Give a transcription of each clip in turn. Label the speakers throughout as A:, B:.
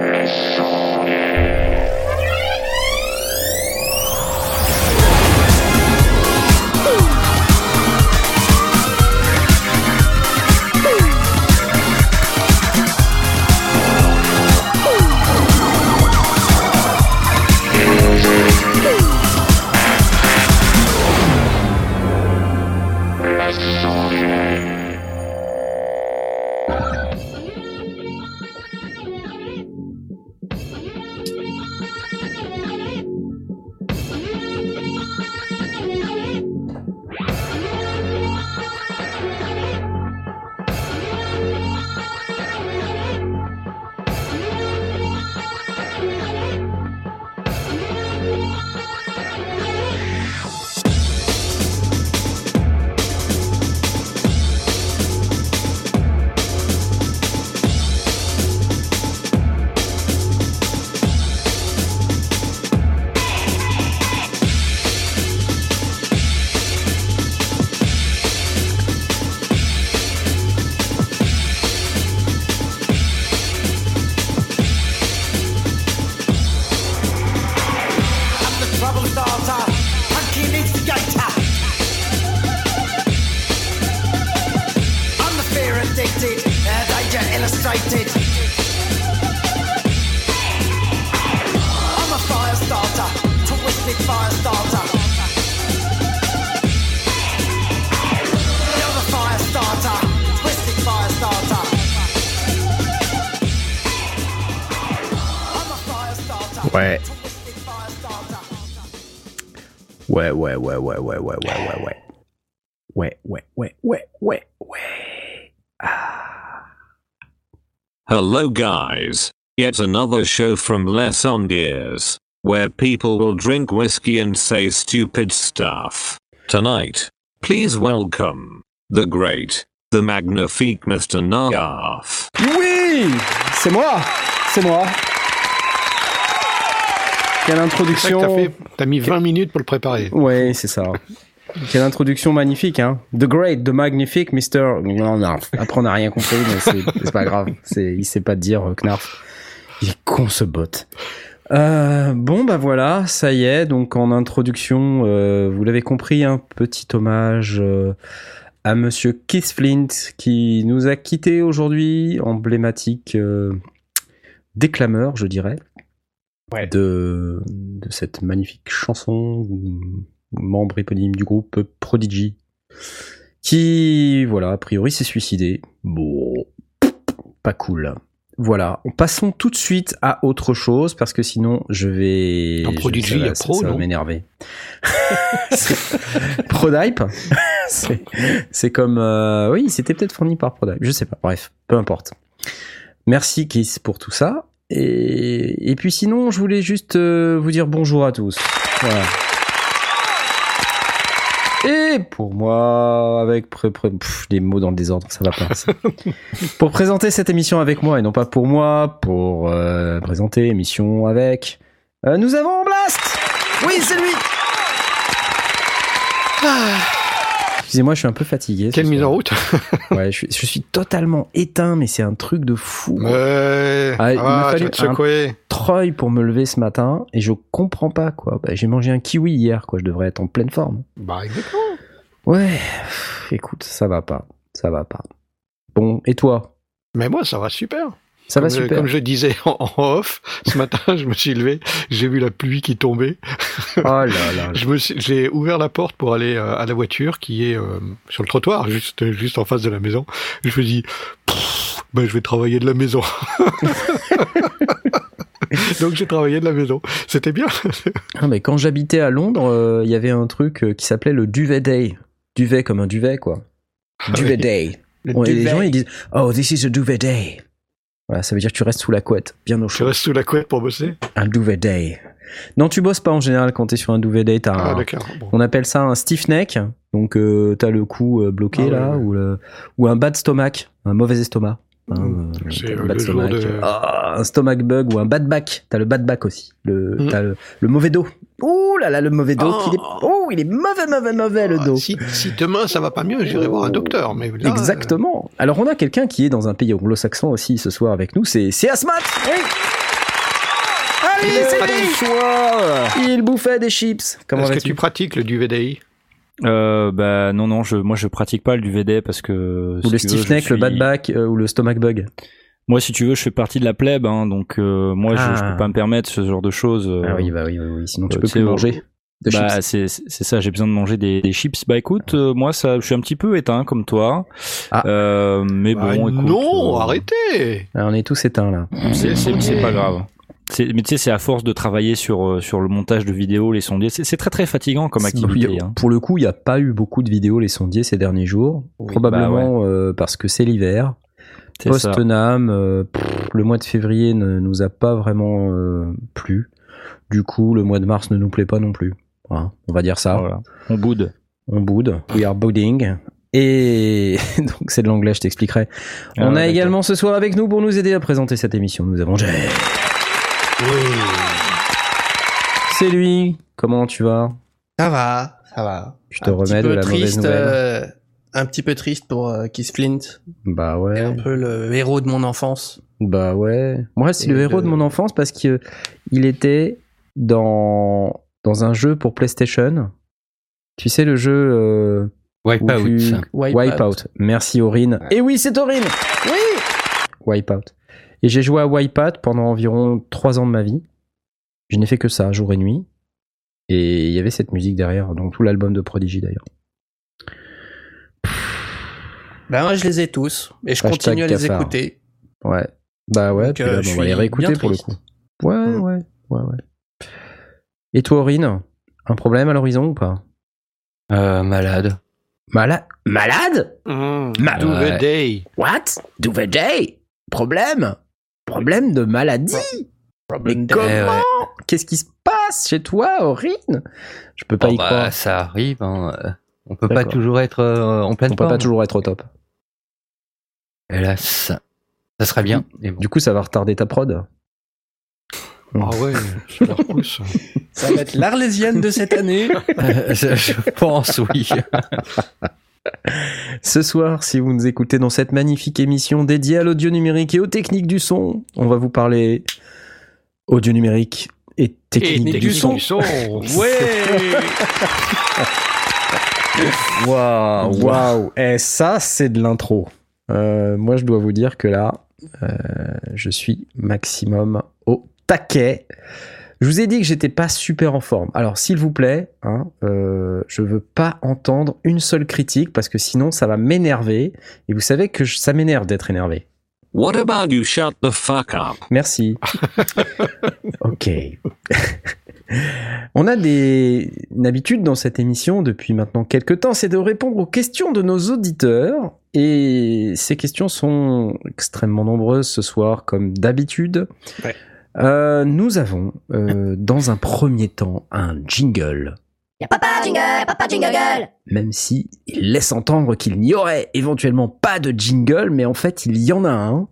A: Mission.
B: wait, wait, wait, wait, wait, wait, wait, wait. Wait, wait, wait, wait, wait, wait. Ah.
C: Hello, guys. Yet another show from Les Ondiers, where people will drink whiskey and say stupid stuff. Tonight, please welcome the great, the magnifique Mr. Narf.
B: Oui! C'est moi! C'est moi! Quelle introduction
D: t'as fait. T'as mis 20 minutes pour le préparer.
B: Ouais, c'est ça. Quelle introduction magnifique, hein. The Great, The Magnifique, Mr. Non, non. Après, on n'a rien compris, mais c'est c'est pas grave. C'est, il sait pas dire, euh, Knarf. Il est con, ce bot. Euh, bon, bah voilà, ça y est. Donc, en introduction, euh, vous l'avez compris, un petit hommage à Monsieur Keith Flint, qui nous a quittés aujourd'hui, emblématique déclameur, je dirais, de, de cette magnifique chanson, membre éponyme du groupe Prodigy, qui, voilà, a priori s'est suicidé. Bon, pas cool. Voilà, passons tout de suite à autre chose parce que sinon je vais.
D: Dans
B: je-
D: Prodigy,
B: ça va-
D: il y a
B: ça-
D: Pro,
B: ça va m'énerver. Prodype, c'est comme euh, oui, c'était peut-être fourni par Prodype, je sais pas. Bref, peu importe. Merci Kiss pour tout ça. Et, et puis sinon, je voulais juste euh, vous dire bonjour à tous. Voilà. Et pour moi, avec pré- pré- pff, les mots dans le désordre, ça va pas. ça. pour présenter cette émission avec moi, et non pas pour moi, pour euh, présenter émission avec, euh, nous avons Blast Oui, c'est lui Ah. Excusez-moi, je suis un peu fatigué.
D: Quelle mise en route
B: Ouais, je suis, je suis totalement éteint, mais c'est un truc de fou.
D: Ouais.
B: Ah, il
D: ah,
B: m'a
D: tu
B: fallu
D: secouer.
B: Troy pour me lever ce matin et je comprends pas quoi. Bah, j'ai mangé un kiwi hier quoi, je devrais être en pleine forme.
D: Bah, exactement.
B: Ouais, écoute, ça va pas, ça va pas. Bon, et toi?
D: Mais moi, ça va super.
B: Ça va
D: comme, je-
B: super.
D: comme je disais en, en off, ce matin, je me suis levé, j'ai vu la pluie qui tombait.
B: Oh là là. là.
D: Je me j'ai ouvert la porte pour aller euh, à la voiture qui est euh, sur le trottoir, juste, juste en face de la maison. Je me suis dit, ben, je vais travailler de la maison. Donc j'ai travaillé de la maison. C'était bien.
B: Ah, mais quand j'habitais à Londres, euh, il y avait un truc qui s'appelait le duvet day. Duvet comme un duvet quoi. Duvet
D: oui.
B: day.
D: Le
B: Ouais, les
D: duvet.
B: gens ils disent Oh, this is a duvet day. Voilà, ça veut dire que tu restes sous la couette, bien au chaud.
D: reste sous la couette pour bosser.
B: Un duvet day. Non, tu bosses pas en général quand t'es sur un duvet day. T'as
D: Ah,
B: un-.
D: Bon.
B: On appelle ça un stiff neck. Donc, euh, t'as le cou euh, bloqué
D: Ah
B: là,
D: ouais.
B: Ou, le, ou un bad stomach, un mauvais estomac. Hein,
D: C'est,
B: t'as
D: euh,
B: bad
D: le jour
B: stomach.
D: de-
B: Ah, un stomach bug ou un bad back. T'as le bad back aussi. Le,
D: Mm.
B: t'as le, le mauvais dos. Ouh là là, le mauvais dos.
D: Oh.
B: qu'il est, oh, il est mauvais, mauvais, mauvais le
D: Ah,
B: dos.
D: si, si demain ça va pas mieux, j'irai voir un docteur. Mais là,
B: Exactement. Alors on a quelqu'un qui est dans un pays anglo-saxon aussi ce soir avec nous, c'est Asmat. Oui. Allez,
D: euh,
B: c'est lui. Il bouffait des chips.
D: Est-ce que tu pratiques le DVDI
E: Euh, bah non non, je moi je pratique pas le VD parce que
B: Ou
E: si
B: le stiff neck, le bad back euh, ou le stomach bug.
E: Moi si tu veux, je fais partie de la plèbe hein, donc euh, moi je, je
B: Ah.
E: peux pas me permettre ce genre de choses. euh,
B: Ah oui, bah oui, oui, oui. Sinon tu
E: euh,
B: peux plus manger de
E: bah,
B: chips.
E: c'est c'est ça, j'ai besoin de manger des, des chips. Bah écoute, euh, moi ça, je suis un petit peu éteint comme toi.
B: Ah.
E: Euh, mais
D: Ah,
E: bon, écoute,
D: Non,
E: euh,
D: arrêtez
B: Ah, on est tous éteints là.
E: C'est c'est- c'est
D: sondiers.
E: pas grave. Mais tu sais, c'est à force de travailler sur euh, sur le montage de vidéos, les sondiers. C'est très très fatigant comme activité.
B: A-
E: hein.
B: Pour le coup, il n'y a pas eu beaucoup de vidéos les sondiers ces derniers jours. Probablement euh, parce que c'est l'hiver. Post-Nam, euh, le mois de février ne nous a pas vraiment euh, plu. Du coup, le mois de mars ne nous plaît pas non plus. Voilà, on va dire ça.
E: Voilà. On boude.
B: On boude. We are booding. Et donc c'est de l'anglais, je t'expliquerai.
E: Ah,
B: on a
E: d'accord.
B: également ce soir avec nous pour nous aider à présenter cette émission. Nous avons Jay. C'est lui. Comment tu vas?
F: Ça va, ça va.
B: Tu te
F: Un
B: remets
F: petit
B: de la mauvaise
F: triste,
B: nouvelle
F: euh, Un petit peu triste pour euh, Keith Flint,
B: Bah
F: et
B: ouais.
F: un peu le héros de mon enfance.
B: Bah ouais. Moi, c'est le héros de mon enfance parce que il était dans dans un jeu pour PlayStation. Tu sais le jeu euh, où
G: Wipeout.
B: tu-
F: Wipeout.
B: Wipeout. Merci Aurine. Et oui, c'est Aurine. Oui. Wipeout. Et j'ai joué à Wipeout pendant environ 3 ans de ma vie. Je n'ai fait que ça, jour et nuit. Et il y avait cette musique derrière, donc tout l'album de Prodigy d'ailleurs.
F: Ben moi je les ai tous, et je
B: Hashtag
F: continue à les
B: cafard.
F: écouter.
B: Ouais. Bah ouais,
F: Donc,
B: puis
F: euh,
B: là,
F: je
B: on va les réécouter pour le coup. Ouais,
F: Mm.
B: ouais, ouais, ouais. Et toi, Aurine Un problème à l'horizon ou pas?
G: Euh, malade.
B: Malade Malade?
D: Mmh,
B: Ma-
D: DVDI.
B: What? Day? Problème? Problème de maladie Mais comment
G: Eh ouais.
B: Qu'est-ce qui se passe chez toi, Aurine? Je peux pas
G: Bon,
B: y
G: bah,
B: croire.
G: ça arrive. Hein. On peut pas toujours être euh, en pleine
B: On peut
G: forme.
B: pas toujours être au top.
G: Hélas, ça serait bien. Mais bon.
B: Du coup, ça va retarder ta prod?
D: Ah ouais, ça leur pousse.
F: Ça va être l'arlésienne de cette année.
G: Euh, je, je pense, oui.
B: Ce soir, si vous nous écoutez dans cette magnifique émission dédiée à l'audio numérique et aux techniques du son, on va vous parler audio numérique et technique
D: Et
B: du son.
F: Ouais
B: Waouh, waouh. Et ça, c'est de l'intro. Euh, moi, je dois vous dire que là, euh, je suis maximum au taquet. Je vous ai dit que j'étais pas super en forme. Alors, s'il vous plaît, hein, euh, je veux pas entendre une seule critique parce que sinon, ça va m'énerver. Et vous savez que je- ça m'énerve d'être énervé.
C: What about you? Shut the fuck up?
B: Merci. ok. On a des... une habitude dans cette émission depuis maintenant quelques temps, c'est de répondre aux questions de nos auditeurs. Et ces questions sont extrêmement nombreuses ce soir, comme d'habitude.
F: Ouais.
B: Euh, nous avons, euh, dans un premier temps, un jingle.
H: Y'a papa jingle, y'a papa jingle
B: Même si il laisse entendre qu'il n'y aurait éventuellement pas de jingle, mais en fait il y en a un.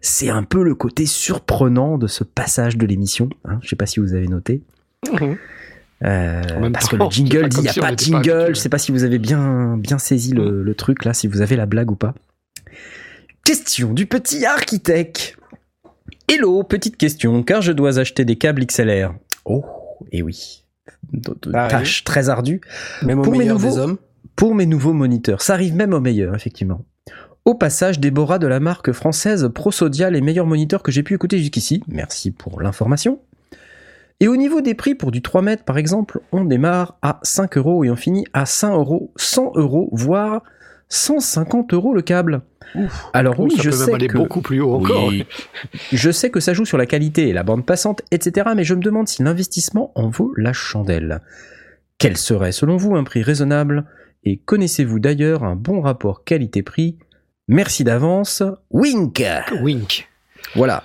B: C'est un peu le côté surprenant de ce passage de l'émission. Hein, je sais pas si vous avez noté.
D: Mhm.
B: Euh,
D: même
B: parce que le jingle dit il n'y a
D: si
B: pas de
D: pas
B: jingle. Je sais pas si vous avez bien, bien saisi le, le truc là, si vous avez la blague ou pas. Question du petit architecte. Hello, petite question, car je dois acheter des câbles XLR. Oh, et oui. D- d-
F: Ah oui.
B: Tâche très ardue
F: Même au
B: Pour mes
F: meilleur
B: nouveaux-
F: des hommes.
B: pour mes nouveaux moniteurs. Ça arrive même au meilleur, effectivement. Au passage, Déborah de la marque française Prosodia, les meilleurs moniteurs que j'ai pu écouter jusqu'ici. Merci pour l'information. Et au niveau des prix pour du 3 mètres, par exemple, on démarre à 5 euros et on finit à 5 euros, 100 euros, voire 150 euros le câble. Alors oui,
D: ça
B: je
D: peut
B: sais
D: même aller
B: que
D: beaucoup plus haut encore.
G: Oui.
B: je sais que ça joue sur la qualité et la bande passante, etc. Mais je me demande si l'investissement en vaut la chandelle. Quel serait, selon vous, un prix raisonnable? Et connaissez-vous d'ailleurs un bon rapport qualité-prix? Merci d'avance. Wink
D: Wink.
B: Voilà.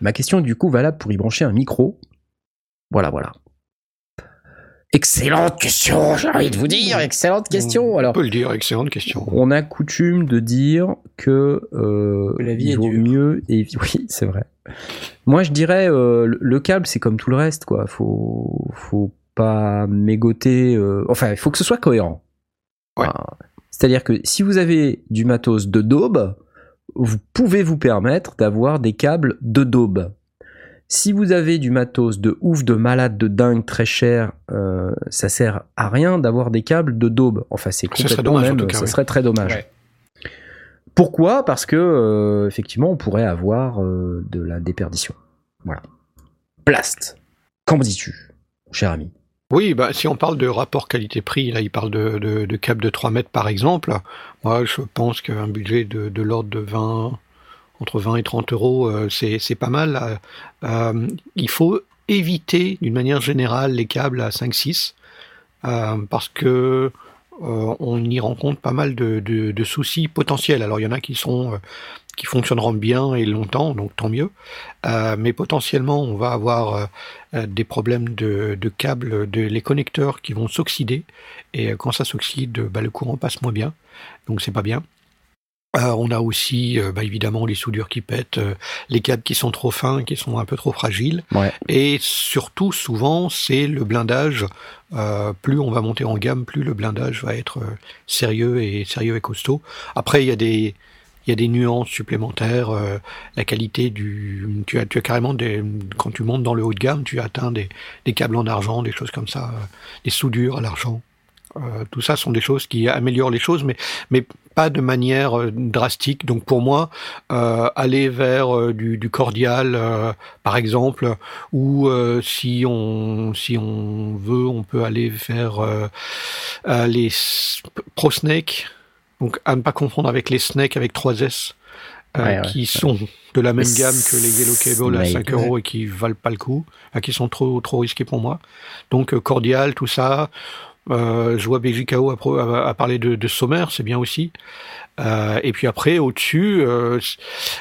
B: Ma question est du coup valable pour y brancher un micro. Voilà, voilà. Excellente question, j'ai envie de vous dire, excellente question.
D: On
B: Alors,
D: peut le dire, excellente question.
B: on a coutume de dire que euh,
F: la vie
B: il
F: est
B: vaut mieux et oui, c'est vrai. Moi, je dirais euh, le- le câble, c'est comme tout le reste, quoi. Faut, faut pas mégoter. euh, Enfin, il faut que ce soit cohérent.
D: Ouais.
B: C'est-à-dire que si vous avez du matos de daube, vous pouvez vous permettre d'avoir des câbles de daube. Si vous avez du matos de ouf, de malade, de dingue, très cher, euh, ça sert à rien d'avoir des câbles de daube. Enfin, c'est
D: Ce serait
B: complètement
D: dommage, en
B: même,
D: tout cas,
B: ça
D: oui.
B: serait très dommage.
F: Ouais.
B: Pourquoi? Parce que euh, effectivement, on pourrait avoir euh, de la déperdition. Voilà. Blast. Qu'en dis-tu, cher ami?
D: Oui, bah, si on parle de rapport qualité-prix, là, il parle de, de, de câble de 3 mètres par exemple. Moi, je pense qu'un budget de, de l'ordre de 20, entre 20 et 30 euros, euh, c'est pas mal. Euh, euh, il faut éviter, d'une manière générale, les câbles à 5-6, euh, parce que on y rencontre pas mal de, soucis potentiels. Alors, il y en a qui fonctionneront bien et longtemps, donc tant mieux. Mais potentiellement, on va avoir des problèmes de, câbles, de, les connecteurs qui vont s'oxyder. Et quand ça s'oxyde, bah, le courant passe moins bien. Donc c'est pas bien. Euh, on a aussi euh, bah, évidemment les soudures qui pètent, euh, les câbles qui sont trop fins, qui sont un peu trop fragiles.
B: Ouais.
D: Et surtout, souvent, c'est le blindage. Euh, plus on va monter en gamme, plus le blindage va être euh, sérieux et sérieux et costaud. Après, il y a des il y a des nuances supplémentaires, euh, la qualité du, tu as, tu as carrément des, quand tu montes dans le haut de gamme, tu atteins des, des câbles en argent, des choses comme ça, euh, des soudures à l'argent. Euh, tout ça sont des choses qui améliorent les choses, mais mais pas de manière euh, drastique. Donc pour moi, euh, aller vers euh, du, du cordial, euh, par exemple, ou euh, si on si on veut, on peut aller vers les s- Pro Snake. Donc à ne pas confondre avec les Snake avec 3S. euh,
B: Ouais, ouais,
D: qui sont de la même gamme que les Yellow Cable à
B: Snake,
D: 5 euros et qui valent pas le coup, qui sont trop trop risqués pour moi. Donc cordial, tout ça. Euh, je vois pro- a, a parlé de, sommaire, c'est bien aussi. Euh, et puis après, au-dessus, euh,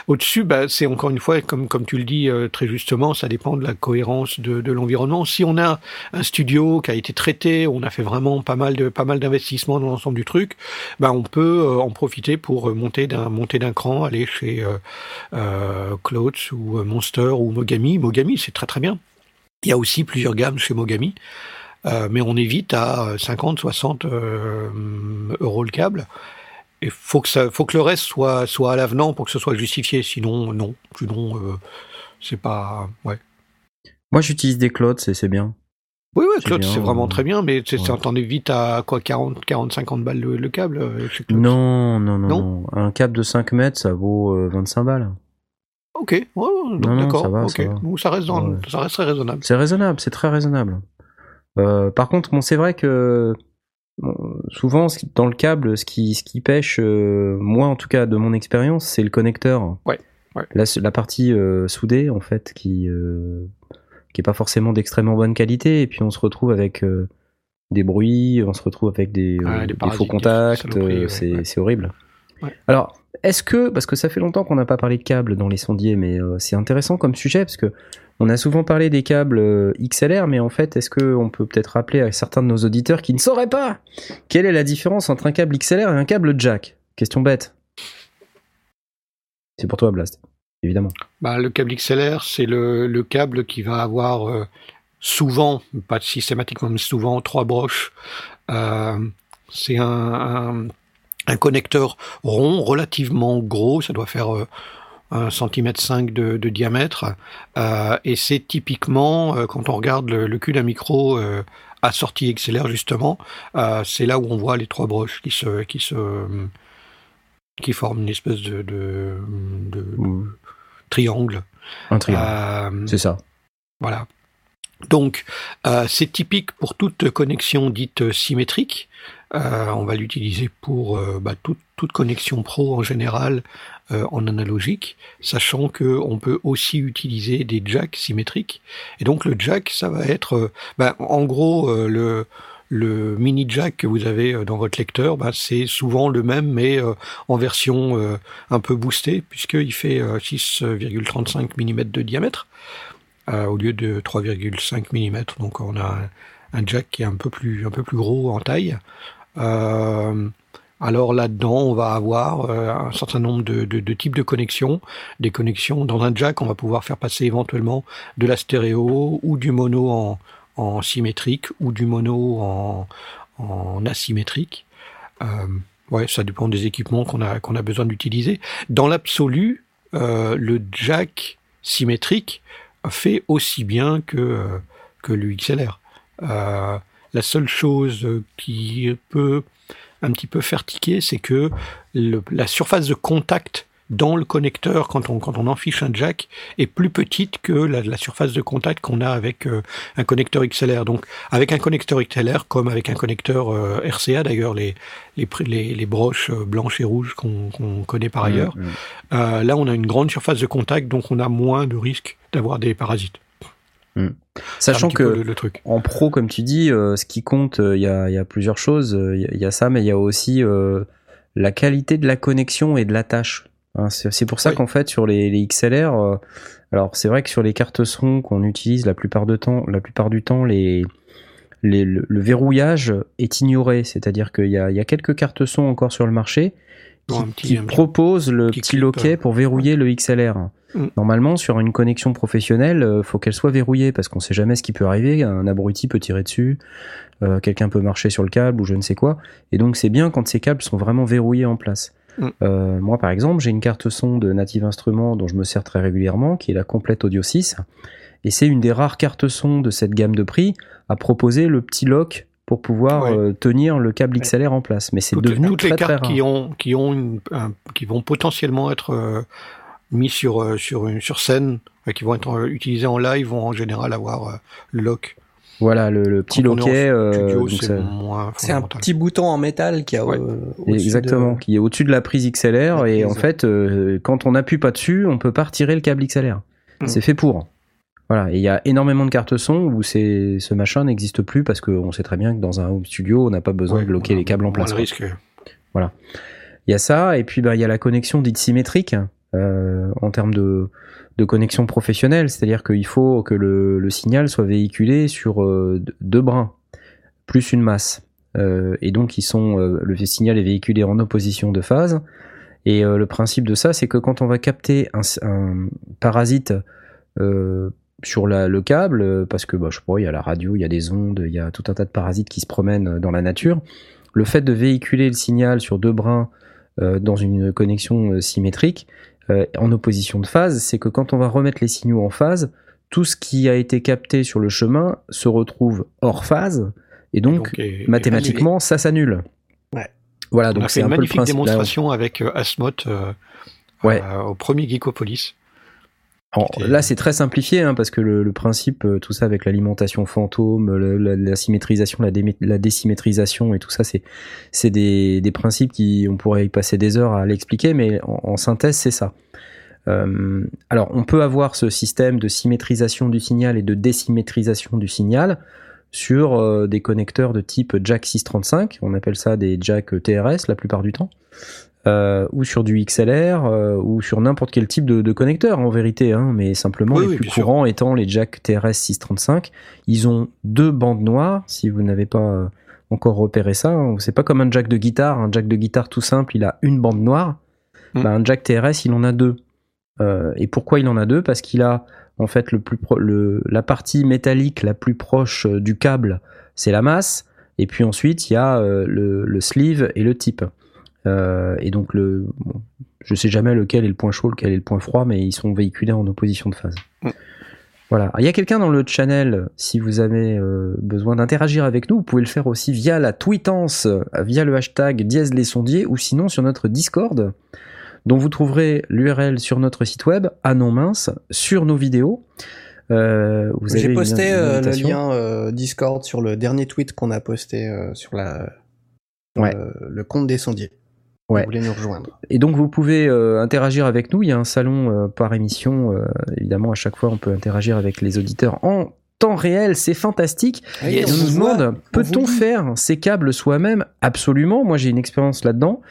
D: au-dessus, bah, c'est encore une fois, comme tu le dis très justement, ça dépend de la cohérence de, l'environnement. Si on a un studio qui a été traité, on a fait vraiment pas mal de pas mal d'investissements dans l'ensemble du truc, bah, on peut en profiter pour monter d'un monter d'un cran, aller chez euh, ou Monster ou Mogami. Mogami, c'est très très bien. Il y a aussi plusieurs gammes chez Mogami. Euh, mais on évite à 50, 60 euh, euros le câble. Il faut que ça, faut que le reste soit soit à l'avenant pour que ce soit justifié. Sinon, non. Sinon, euh, c'est pas. Ouais.
B: Moi, j'utilise des clots, et c'est bien.
D: Oui, oui, Claude, c'est vraiment
B: euh,
D: très bien, mais c'est
B: ouais.
D: ça t'en évite à quoi 40, 40, 50 balles le, le câble euh.
B: Non, non, non,
D: Non?
B: Un câble de 5 mètres, ça vaut euh, 25 balles.
D: Ok, ouais, d'accord.
B: ça va,
D: ok,
B: ça va.
D: donc ça reste dans,
B: Ouais.
D: ça reste très raisonnable.
B: C'est raisonnable, c'est très raisonnable. Euh, par contre, bon, c'est vrai que bon, souvent, dans le câble, ce qui, ce qui pêche, euh, moi en tout cas de mon expérience, c'est le connecteur.
D: Ouais, ouais.
B: La, la partie euh, soudée, en fait, qui qui est pas forcément d'extrêmement bonne qualité, et puis on se retrouve avec des bruits, on se retrouve avec des, faux contacts, c'est
D: ouais.
B: horrible.
D: Ouais.
B: Alors, est-ce que, parce que ça fait longtemps qu'on n'a pas parlé de câbles dans les sondiers, mais euh, c'est intéressant comme sujet, parce que on a souvent parlé des câbles euh, XLR, mais en fait, est-ce qu'on peut peut-être rappeler à certains de nos auditeurs qui ne sauraient pas quelle est la différence entre un câble XLR et un câble jack? Question bête. C'est pour toi, Blast, évidemment.
D: Bah, le câble XLR, c'est le, le câble qui va avoir euh, souvent, pas systématiquement, mais souvent trois broches. Euh, c'est un, connecteur rond, relativement gros, ça doit faire un centimètre cinq de, de diamètre, Euh, et c'est typiquement euh, quand on regarde le, le cul d'un micro euh, à sortie XLR justement, euh, c'est là où on voit les trois broches qui se qui se qui forment une espèce de, de, de triangle.
B: un triangle. C'est ça.
D: voilà. Donc, c'est typique pour toute connexion dite symétrique. Euh, on va l'utiliser pour euh, bah, toute, toute connexion pro en général euh, en analogique, sachant que on peut aussi utiliser des jacks symétriques. Et donc le jack, ça va être, bah, en gros, le le mini jack que vous avez dans votre lecteur, bah, c'est souvent le même, mais en version un peu boostée, puisqu'il fait euh, 6,35 mm de diamètre au lieu de 3,5 mm. Donc on a un jack qui est un peu plus, un peu plus gros en taille. Euh, alors là-dedans, on va avoir euh, un certain nombre de, types de connexions. Des connexions dans un jack, on va pouvoir faire passer éventuellement de la stéréo ou du mono en, symétrique ou du mono en, asymétrique. Euh, ouais, ça dépend des équipements qu'on a qu'on a besoin d'utiliser. Dans l'absolu, le jack symétrique fait aussi bien que que le XLR. Euh, la seule chose qui peut un petit peu faire tiquer, c'est que le- la surface de contact dans le connecteur, quand on, quand on en fiche un jack, est plus petite que la, la surface de contact qu'on a avec euh, un connecteur XLR. Donc, avec un connecteur XLR, comme avec un connecteur euh, RCA, d'ailleurs, les, les, pr- les, les broches euh, blanches et rouges qu'on connaît par ailleurs,
B: Mm, mm.
D: euh, là, on a une grande surface de contact, donc on a moins de risque d'avoir des parasites. Un
B: Sachant que
D: le, le truc.
B: en pro, comme tu dis, euh, ce qui compte, euh, il y, a, il y a plusieurs choses. Euh, Il y, a- il y a ça, mais il y a aussi euh, la qualité de la connexion et de la tâche. Hein, c'est pour ça
D: Oui.
B: qu'en fait, sur les, les XLR, alors c'est vrai que sur les cartes son qu'on utilise la plupart, de temps, la plupart du temps, les, les- le, le verrouillage est ignoré. C'est-à-dire qu'il y a quelques cartes son encore sur le marché qui,
D: petit-
B: qui proposent le
D: petit
B: loquet
D: euh,
B: pour verrouiller le XLR.
D: Mm.
B: Normalement, sur une connexion professionnelle, euh, faut qu'elle soit verrouillée parce qu'on sait jamais ce qui peut arriver. Un abruti peut tirer dessus, euh, quelqu'un peut marcher sur le câble ou je ne sais quoi. Et donc, c'est bien quand ces câbles sont vraiment verrouillés en place.
D: Mm.
B: Euh, moi, par exemple, j'ai une carte son de Native Instruments dont je me sers très régulièrement, qui est la Complete Audio 6. Et c'est une des rares cartes son de cette gamme de prix à proposer le petit lock pour pouvoir
D: Ouais.
B: euh, tenir le câble XLR en place. Mais c'est devenu
D: toutes
B: très
D: les
B: très
D: cartes
B: rare.
D: qui ont qui ont une, un- qui vont potentiellement être euh, mis sur euh, sur une sur scène qui vont être euh, utilisées en live vont en général avoir euh, le lock
B: Voilà, le, le petit loquet. euh,
D: c'est
F: un petit bouton en métal qui a
D: Ouais.
F: euh, au-dessus
B: Exactement,
F: de-
B: qui est au-dessus de la prise XLR
F: La
B: et
F: prise,
B: en fait, euh, quand on n'appuie pas dessus, on peut pas retirer le câble XLR.
D: Mm.
B: C'est fait pour. Voilà, et il y a énormément de cartes son où c'est ce machin n'existe plus parce qu'on sait très bien que dans un home studio, on n'a pas besoin
D: Ouais,
B: de bloquer
D: a
B: les câbles en place.
D: risque.
B: Il y a ça, et puis bah, il y a la connexion dite symétrique euh, en termes de, de connexion professionnelle, c'est-à-dire qu'il faut que le, le signal soit véhiculé sur euh, deux brins, plus une masse. Euh, et donc ils sont, euh, le signal est véhiculé en opposition de phase. Et euh, le principe de ça, c'est que quand on va capter un parasite euh, sur la- le câble, euh, parce que bah, je sais pas, il y a la radio, il y a des ondes, il y a tout un tas de parasites qui se promènent dans la nature, le fait de véhiculer le signal sur deux brins euh, dans une connexion euh, symétrique euh, en opposition de phase, c'est que quand on va remettre les signaux en phase, tout ce qui a été capté sur le chemin se retrouve hors phase et donc,
D: et-
B: mathématiquement ça s'annule.
F: Ouais.
B: Voilà,
D: on
B: donc c'est
D: une
B: un peu le
D: magnifique
B: là.
D: démonstration avec euh, euh,
B: Ouais.
D: euh, au premier Geekopolis.
B: Alors, là, c'est très simplifié hein, parce que le, le principe, euh, tout ça avec l'alimentation fantôme, le- la, la symétrisation, la, désymétrisation et tout ça, c'est c'est des, des principes qui on pourrait y passer des heures à l'expliquer, mais en, en synthèse, c'est ça. Euh, alors, on peut avoir ce système de symétrisation du signal et de désymétrisation du signal sur euh, des connecteurs de type jack 635, on appelle ça des jack TRS la plupart du temps, euh, ou sur du XLR, euh, ou sur n'importe quel type de, de connecteur en vérité, hein, mais simplement
D: Oui,
B: les
D: oui,
B: plus
D: sûr.
B: courants étant les jack TRS 635. Ils ont deux bandes noires, si vous n'avez pas euh, encore repéré ça, hein. c'est pas comme un jack de guitare, un jack de guitare tout simple, il a une bande noire,
D: Mm.
B: Bah, un jack TRS il en a deux. Euh, et pourquoi il en a deux? Parce qu'il a en fait le plus le, la partie métallique la plus proche du câble, c'est la masse, et puis ensuite il y a euh, le, le sleeve et le type. Euh, et donc le, bon, je sais jamais lequel est le point chaud, lequel est le point froid, mais ils sont véhiculés en opposition de phase.
D: Mm.
B: Voilà. Il y a quelqu'un dans le channel, si vous avez euh, besoin d'interagir avec nous, vous pouvez le faire aussi via la tweetance, via le hashtag dièse les sondiers, ou sinon sur notre Discord, dont vous trouverez l'URL sur notre site web, à non mince, sur nos vidéos. Euh, vous avez
F: J'ai posté euh, le lien euh, Discord sur le dernier tweet qu'on a posté sur la
B: Ouais.
F: le compte des sondiers.
B: Ouais.
F: Vous voulez nous rejoindre.
B: Et donc vous pouvez euh, interagir avec nous. Il y a un salon euh, par émission. euh, évidemment, à chaque fois, on peut interagir avec les auditeurs en temps réel. C'est fantastique. Et on nous demande, peut-on faire ces câbles soi-même? Absolument. Moi, j'ai une expérience là-dedans.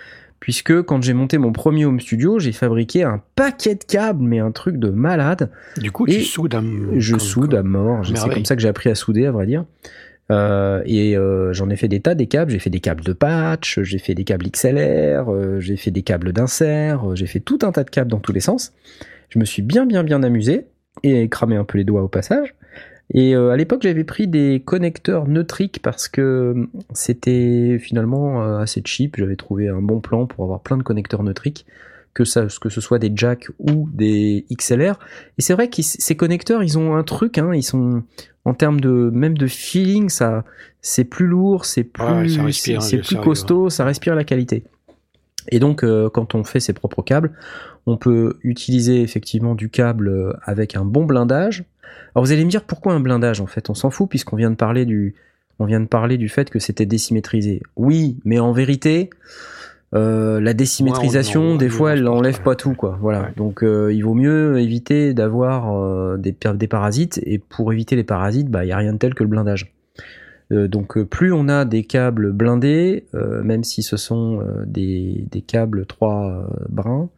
B: Puisque quand j'ai monté mon premier home studio, j'ai fabriqué un paquet de câbles, mais un truc de malade.
D: Du coup,
B: Et
D: tu soudes un.
B: Je
D: comme-
B: soude à mort. C'est comme ça que j'ai appris à souder, à vrai dire. Euh, et euh, j'en ai fait des tas des câbles. J'ai fait des câbles de patch, j'ai fait des câbles XLR, euh, j'ai fait des câbles d'insert, j'ai fait tout un tas de câbles dans tous les sens. Je me suis bien bien bien amusé et cramé un peu les doigts au passage. Et à l'époque, j'avais pris des connecteurs neutriques parce que hum, c'était finalement assez cheap. J'avais trouvé un bon plan pour avoir plein de connecteurs neutriques, que, ça, que ce soit des jacks ou des XLR. Et c'est vrai que ces connecteurs, ils ont un truc, hein, ils sont en termes de même de feeling, ça, c'est plus lourd, c'est plus,
D: Ouais, ça respire,
B: c'est plus
D: sérieux,
B: costaud, ça respire la qualité. Et donc, euh, quand on fait ses propres câbles, on peut utiliser effectivement du câble euh, avec un bon blindage. Alors vous allez me dire pourquoi un blindage en fait? On s'en fout puisqu'on vient de parler du, on vient de parler du fait que c'était désymétrisé. Oui, mais en vérité, euh, la désymétrisation,
D: Ouais, on-
B: des
D: on-
B: fois, elle n'enlève pas tout quoi. Voilà.
D: Ouais.
B: Donc euh, il vaut mieux éviter d'avoir euh, des, par- des parasites et pour éviter les parasites, bah il y a rien de tel que le blindage. Euh, donc plus on a des câbles blindés, euh, même si ce sont euh, des, des câbles 3 euh, brins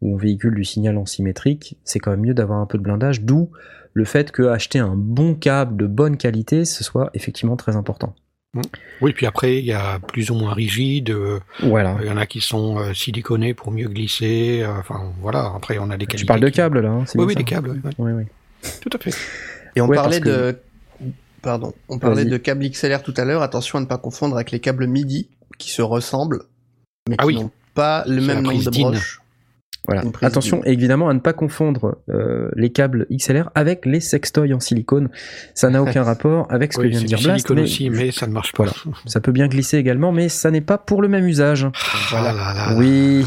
B: où on véhicule du signal en symétrique, c'est quand même mieux d'avoir un peu de blindage, d'où le fait que acheter un bon câble de bonne qualité, ce soit effectivement très important.
D: Oui, puis après, il y a plus ou moins rigide. euh,
B: Voilà.
D: Il y en a qui sont euh, siliconés pour mieux glisser. euh, Enfin, voilà. Après, on a des qualités.
B: Tu parles de
D: qui-
B: câbles là, hein,
D: Oui, des câbles. oui, oui.
B: Oui, oui.
D: Tout à fait.
F: Et on
B: Ouais,
F: parlait de, pardon, on parlait de câbles XLR tout à l'heure. Attention à ne pas confondre avec les câbles MIDI qui se ressemblent, mais
D: Ah
F: qui
D: oui.
F: n'ont pas le même nombre de broches.
B: Voilà. Attention évidemment à ne pas confondre euh, les câbles XLR avec les sextoys en silicone. Ça n'a aucun rapport avec ce que vient de dire Blast. mais
D: aussi, mais ça ne marche pas.
B: Ça peut bien glisser également, mais ça n'est pas pour le même usage.
D: Voilà. là là.
B: Oui.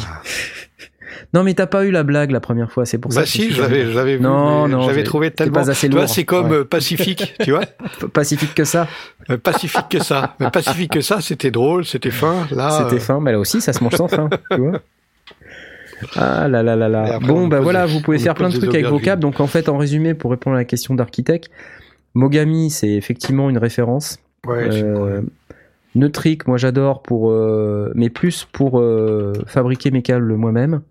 B: Non, mais t'as pas eu la blague la première fois, c'est pour ça.
D: Bah
B: que je me
D: si, je l'avais,
B: dit,
D: je l'avais vu,
B: Non, non,
D: j'avais
B: c'est-
D: trouvé tellement.
B: pas assez
D: Tu vois,
B: lourd.
D: c'est comme
B: Ouais.
D: euh, Pacifique, tu vois,
B: Pacifique que ça.
D: Euh, Pacifique que ça. Mais Pacifique que ça, c'était drôle, c'était fin. Là,
B: C'était
D: euh,
B: fin, mais là aussi, ça se mange sans fin, tu vois. Ah là là là là. Bon,
D: on
B: bah voilà,
D: des-
B: vous pouvez faire plein de trucs avec vos câbles. Donc en fait, en résumé, pour répondre à la question d'architecte, Mogami, c'est effectivement une référence.
D: ouais,
B: Euh. Neutric, moi j'adore pour, euh, mais plus pour euh, fabriquer mes câbles moi-même.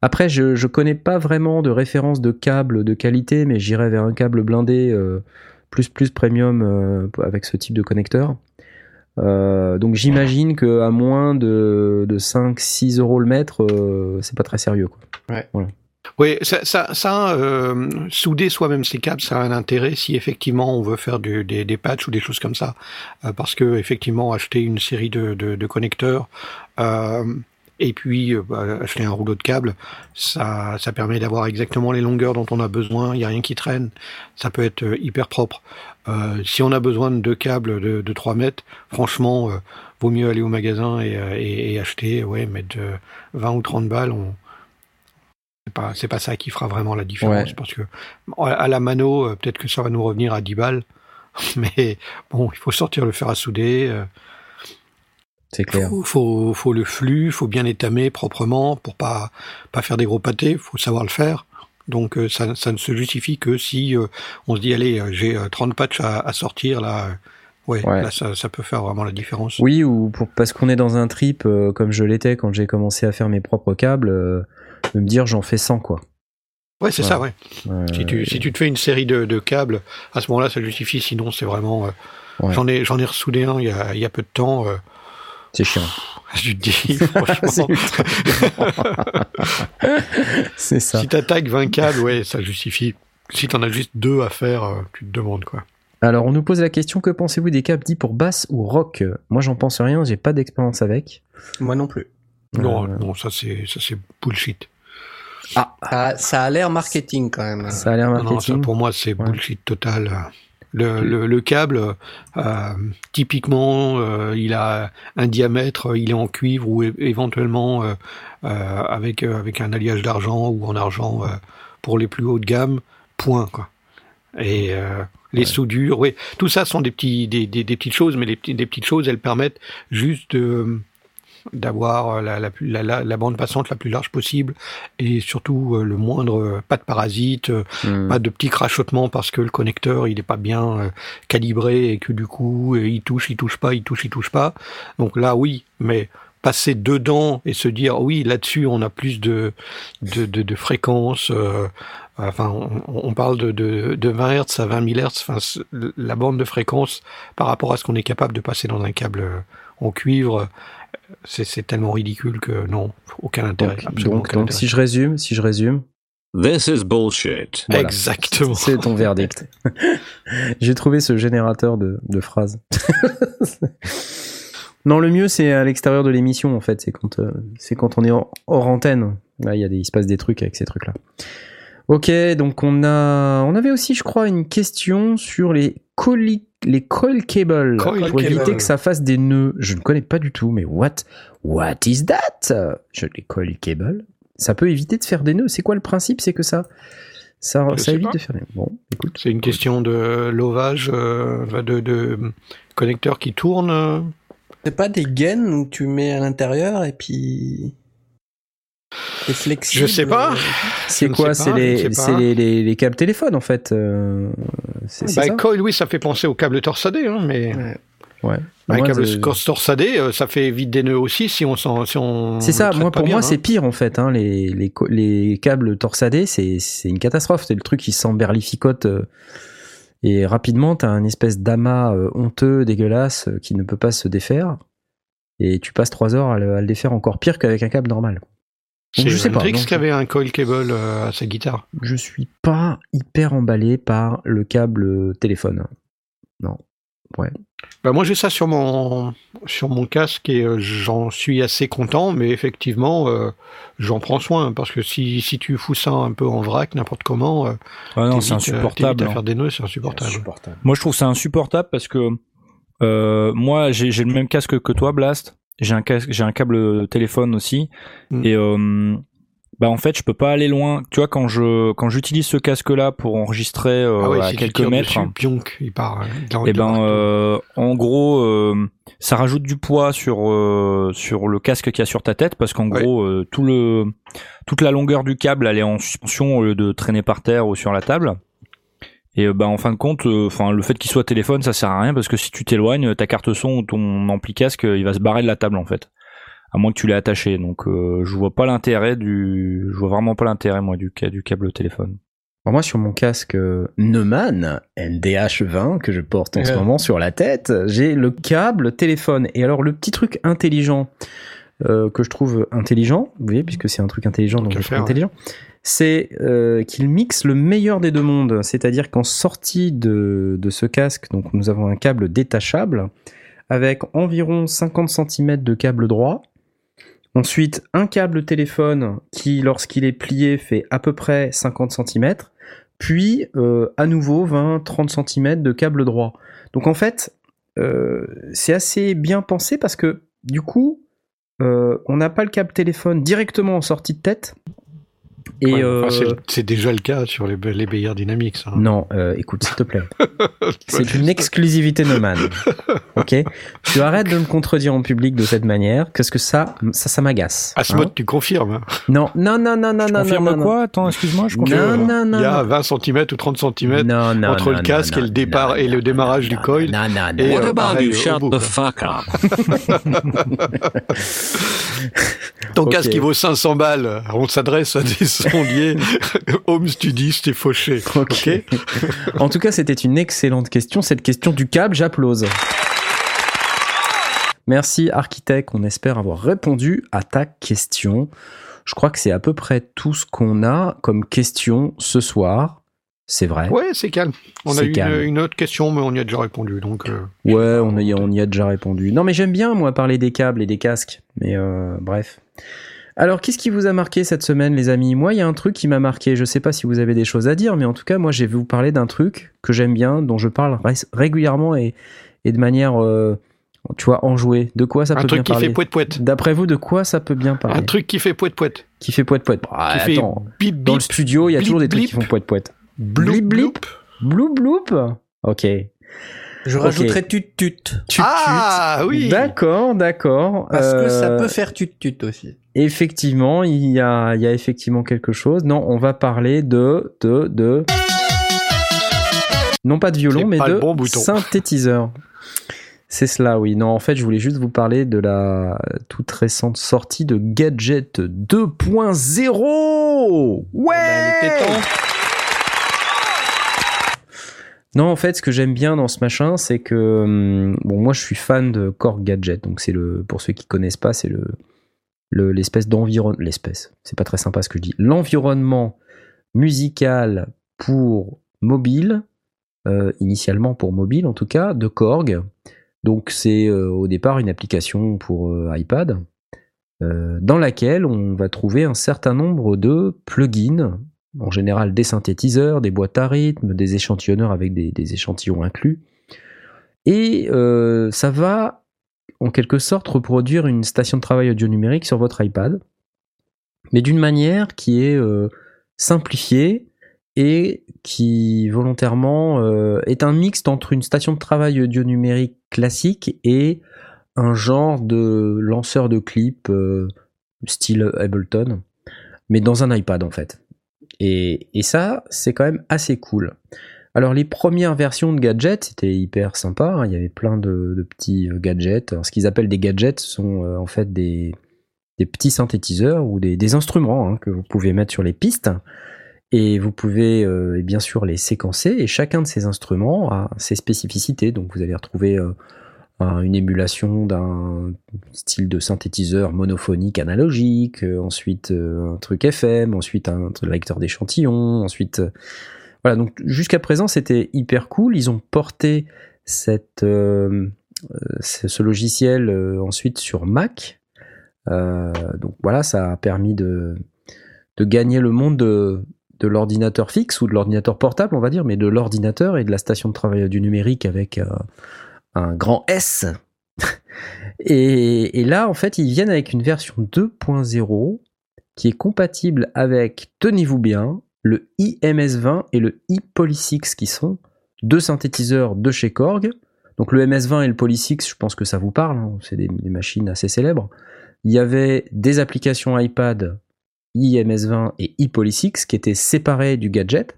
B: Après, je, je connais pas vraiment de référence de câble de qualité, mais j'irai vers un câble blindé euh, plus plus premium avec ce type de connecteur. Euh, donc j'imagine que à moins de, de 5-6 euros le mètre, euh, c'est pas très sérieux. Quoi.
D: Oui, ça, ça, ça euh, souder soi-même ses câbles, ça a un intérêt si effectivement on veut faire du- des, des patchs ou des choses comme ça, parce que effectivement acheter une série de, de, de connecteurs euh, et puis euh, bah, acheter un rouleau de câbles, ça, ça permet d'avoir exactement les longueurs dont on a besoin. Il y a rien qui traîne, ça peut être euh, hyper propre. Euh, si on a besoin de deux câbles de, de 3 mètres, franchement, euh, vaut mieux aller au magasin et, et, et acheter, ouais, mettre euh, 20 ou 30 balles. On, c'est pas, c'est pas ça qui fera vraiment la différence
B: Ouais.
D: parce que à la mano, peut-être que ça va nous revenir à 10 balles. Mais bon, il faut sortir le fer à souder. euh,
B: C'est clair.
D: faut, faut, faut le flux, faut bien étamer proprement pour pas pas faire des gros pâtés. Faut savoir le faire. Donc euh, ça, ça ne se justifie que si euh, on se dit allez, euh, j'ai euh, 30 patchs à, à sortir là. Ouais,
B: Ouais.
D: là ça, ça peut faire vraiment la différence.
B: Oui, ou pour, parce qu'on est dans un trip euh, comme je l'étais quand j'ai commencé à faire mes propres câbles, euh, de me dire j'en fais 100 quoi.
D: Ouais, c'est ça, ouais.
B: Euh,
D: Si tu, si tu te fais une série de, de câbles, à ce moment-là, ça justifie. Sinon, c'est vraiment. J'en ai, j'en ai ressoudé un il y a, il y a peu de temps.
B: C'est chiant.
D: je te dis,
B: C'est
D: franchement,
B: C'est ça.
D: si t'attaques 20 câbles, ouais, ça justifie. Si t'en as juste deux à faire, euh, tu te demandes quoi.
B: Alors, on nous pose la question que pensez-vous des câbles dits pour basse ou rock? Moi, j'en pense rien, j'ai pas d'expérience avec.
F: Moi non plus.
D: Non,
B: Euh,
D: non, ça c'est, ça c'est bullshit.
F: Ah, ça a l'air marketing quand même.
B: Ça a l'air
D: Non, non, ça,
B: marketing.
D: pour moi, c'est
B: Ouais.
D: bullshit total. Le, le, le câble, euh, typiquement, euh, il a un diamètre, il est en cuivre ou éventuellement euh, avec avec un alliage d'argent ou en argent pour les plus hauts de gamme. Point quoi. Et les soudures, oui, tout ça sont des petits des, des, des petites choses, mais les petits, des petites choses, elles permettent juste de d'avoir la, la, la, bande passante la plus large possible et surtout euh, le moindre euh, pas de parasites, euh,
B: Hmm.
D: pas de petits crachotements parce que le connecteur il est pas bien euh, calibré et que du coup euh, il touche, il touche pas, il touche, il touche pas. Donc là oui, mais passer dedans et se dire oui là-dessus on a plus de de, de, de fréquences. euh, enfin, on, on parle de, de, de 20 Hz à 20 000 Hz. Enfin, la bande de fréquence par rapport à ce qu'on est capable de passer dans un câble euh, en cuivre, euh, c'est c'est tellement ridicule que non, aucun intérêt.
B: Donc,
D: absolument
B: donc,
D: aucun
B: donc,
D: intérêt.
B: si je résume, si je résume,
C: This is bullshit.
B: voilà.
D: Exactement.
B: c'est ton verdict. J'ai trouvé ce générateur de, de phrases. non, le mieux c'est à l'extérieur de l'émission en fait. C'est quand euh, c'est quand on est hors, hors antenne. Là, il y a des, il se passe des trucs avec ces trucs là. Ok, donc on a, on avait aussi, je crois, une question sur les colis, les coil cables
D: Coil
B: pour éviter
D: cable.
B: que ça fasse des nœuds. Je ne connais pas du tout, mais what, what is that? Je les coil cables, ça peut éviter de faire des nœuds. C'est quoi le principe? C'est que ça, ça, évite
D: pas.
B: de faire des. Bon, écoute.
D: C'est une question de lovage, euh, de, de connecteurs qui tournent. euh.
F: C'est pas des gaines où tu mets à l'intérieur et puis. C'est flexible.
D: Je sais pas.
F: euh,
B: C'est quoi C'est les, câbles téléphone en fait. euh, c'est
D: Bah,
B: ça
D: coil, oui, ça fait penser au câble torsadé, hein, mais
F: Ouais.
B: Ouais.
D: un
B: Moi,
D: câble torsadé, ça fait vite des nœuds aussi si on s'en, si on.
B: C'est ça. Moi, pour
D: bien,
B: moi,
D: hein.
B: c'est pire en fait. Hein, les, les, co- les câbles torsadés, c'est une catastrophe. C'est le truc qui s'emberlificote euh, et rapidement, t'as un espèce d'amas euh, honteux, dégueulasse, euh, qui ne peut pas se défaire. Et tu passes trois heures à le, à le défaire encore pire qu'avec un câble normal. Donc, je sais pas, donc-
D: qui avait un coil cable euh, à sa guitare.
B: Je suis pas hyper emballé par le câble téléphone. Non.
D: Bah, moi, j'ai ça sur mon, sur mon casque et euh, j'en suis assez content, mais effectivement, euh, j'en prends soin parce que si, si tu fous ça un peu en vrac, n'importe comment, euh,
E: Ah non, c'est
D: t'évites, euh,
E: insupportable.
D: à
E: hein.
D: faire des nœuds, c'est insupportable.
E: Moi, je trouve ça insupportable parce que euh, moi, j'ai j'ai le même casque que toi, Blast. J'ai un casque, j'ai un câble téléphone aussi,
D: Mm.
E: et euh, bah en fait, je peux pas aller loin. Tu vois, quand je quand j'utilise ce casque-là pour enregistrer euh,
D: ah ouais,
E: à
D: si
E: quelques mètres,
D: dessus, pionk, il part. hein,
E: et
D: il
E: ben
D: part.
E: euh, en gros, euh, ça rajoute du poids sur euh, sur le casque qu'il y a sur ta tête parce qu'en
D: Ouais.
E: gros, euh, tout le toute la longueur du câble elle est en suspension au lieu de traîner par terre ou sur la table. Et euh, bah en fin de compte, euh, enfin le fait qu'il soit téléphone, ça sert à rien parce que si tu t'éloignes, ta carte son ou ton ampli casque, euh, il va se barrer de la table en fait. À moins que tu l'aies attaché. Donc euh, je vois pas l'intérêt du, je vois vraiment pas l'intérêt moi du du câble téléphone.
B: Alors moi, sur mon casque euh, Neumann NDH20 que je porte en ce moment sur la tête, j'ai le câble téléphone. Et alors, le petit truc intelligent euh, que je trouve intelligent, vous voyez, puisque c'est un truc intelligent, donc je trouve intelligent, c'est euh, qu'il mixe le meilleur des deux mondes. C'est-à-dire qu'en sortie de, de ce casque, donc nous avons un câble détachable avec environ 50 cm de câble droit. Ensuite, un câble téléphone qui, lorsqu'il est plié, fait à peu près 50 cm. Puis, euh, à nouveau, 20-30 cm de câble droit. Donc, en fait, euh, c'est assez bien pensé parce que, du coup, on n'a pas le câble téléphone directement en sortie de tête. Et
D: Ouais,
B: euh,
D: c'est déjà le cas sur les, les Bayer Dynamics. hein.
B: non, euh, écoute, s'il te plaît. C'est une exclusivité Neumann. Ok Tu arrêtes de me contredire en public de cette manière, parce que ça, ça, ça m'agace.
D: À ce
B: hein.
D: mode, tu confirmes. hein?
B: Non, non, non, non, non,
E: Je
B: non,
E: confirme
B: non, non,
E: quoi? Attends, excuse-moi, je confirme.
B: Non, non, non,
D: Il y a
B: non.
D: 20 cm ou 30 cm
B: Non, non,
D: entre
B: non,
D: le casque
B: non,
D: et le départ
B: non,
D: et le démarrage
B: non,
D: du coil.
B: Non, non, non.
D: Et,
C: What
D: euh,
C: about
D: pareil,
C: you shut the fuck up?
D: Ton casque, il vaut 500 balles. On s'adresse à des sondiers home studistes et fauchés.
B: Ok. en tout cas, c'était une excellente question. Cette question du câble, j'applause. Merci, architecte. On espère avoir répondu à ta question. Je crois que c'est à peu près tout ce qu'on a comme question ce soir. C'est vrai.
D: Ouais, c'est calme. On a eu une, autre question, mais on y a déjà répondu. Donc, euh,
B: Ouais, on y, a, on y a déjà répondu. Non, mais j'aime bien, moi, parler des câbles et des casques. Mais euh, bref. Alors, qu'est-ce qui vous a marqué cette semaine, les amis? Moi, il y a un truc qui m'a marqué. Je sais pas si vous avez des choses à dire, mais en tout cas, moi, je vais vous parler d'un truc que j'aime bien, dont je parle ré- régulièrement et, et de manière, euh, tu vois, enjouée. De quoi ça
D: un
B: peut bien
D: truc qui
B: parler
D: fait poète poète.
B: D'après vous, de quoi ça peut bien parler?
D: Un truc qui fait poète poète.
B: Qui fait poète poète. Ah,
D: Qui fait
B: attends,
D: bip
B: dans le studio, il y a toujours des trucs qui font poète poète.
D: Bloup,
B: blip,
D: bloup.
B: Blou bloup Ok.
F: Je rajouterais tut-tut.
B: Tut,
D: Ah
B: tut.
D: oui.
B: D'accord, d'accord.
F: Parce que ça
B: Euh,
F: peut faire tut-tut aussi.
B: Effectivement, il y a, il y a effectivement quelque chose. Non, on va parler de, de, de. Non pas de violon, mais de
D: bon
B: synthétiseur. C'est cela, oui. Non, en fait, je voulais juste vous parler de la toute récente sortie de Gadget 2.0. Ouais.
F: Bah, il était temps.
B: Non, en fait, ce que j'aime bien dans ce machin, c'est que hum, bon, moi, je suis fan de Korg Gadget. Donc, c'est le, pour ceux qui connaissent pas, c'est le le- l'espèce d'environnement, l'espèce. C'est pas très sympa ce que je dis. L'environnement musical pour mobile, euh, initialement pour mobile en tout cas, de Korg. Donc, c'est euh, au départ une application pour euh, iPad. dans laquelle on va trouver un certain nombre de plugins en général des synthétiseurs, des boîtes à rythme, des échantillonneurs avec des, échantillons inclus. Et euh, ça va en quelque sorte reproduire une station de travail audio numérique sur votre iPad, mais d'une manière qui est euh, simplifiée et qui volontairement euh, est un mixte entre une station de travail audio numérique classique et un genre de lanceur de clips style Ableton, mais dans un iPad en fait. Et, ça, c'est quand même assez cool. Alors les premières versions de gadgets, c'était hyper sympa, hein, il y avait plein de, petits euh, gadgets. Ce qu'ils appellent des gadgets sont euh, en fait des, petits synthétiseurs ou des, instruments hein, que vous pouvez mettre sur les pistes. Et vous pouvez euh, bien sûr les séquencer, et chacun de ces instruments a ses spécificités. Donc vous allez retrouver un- une émulation d'un style de synthétiseur monophonique analogique, euh, ensuite euh, un truc FM, ensuite un truc lecteur d'échantillons, ensuite... euh, voilà, donc jusqu'à présent c'était hyper cool. Ils ont porté cette, ce, logiciel ensuite sur Mac. Euh, donc voilà, ça a permis de, de gagner le monde de, de l'ordinateur fixe ou de l'ordinateur portable, on va dire, mais de l'ordinateur et de la station de travail du numérique avec un grand S. et, là, en fait, ils viennent avec une version 2.0 qui est compatible avec, tenez-vous bien, le iMS20 et le iPoly6 qui sont deux synthétiseurs de chez Korg. Donc le MS20 et le Poly6, je pense que ça vous parle, hein, c'est des, des machines assez célèbres. Il y avait des applications iPad iMS20 et iPoly6 qui étaient séparées du gadget.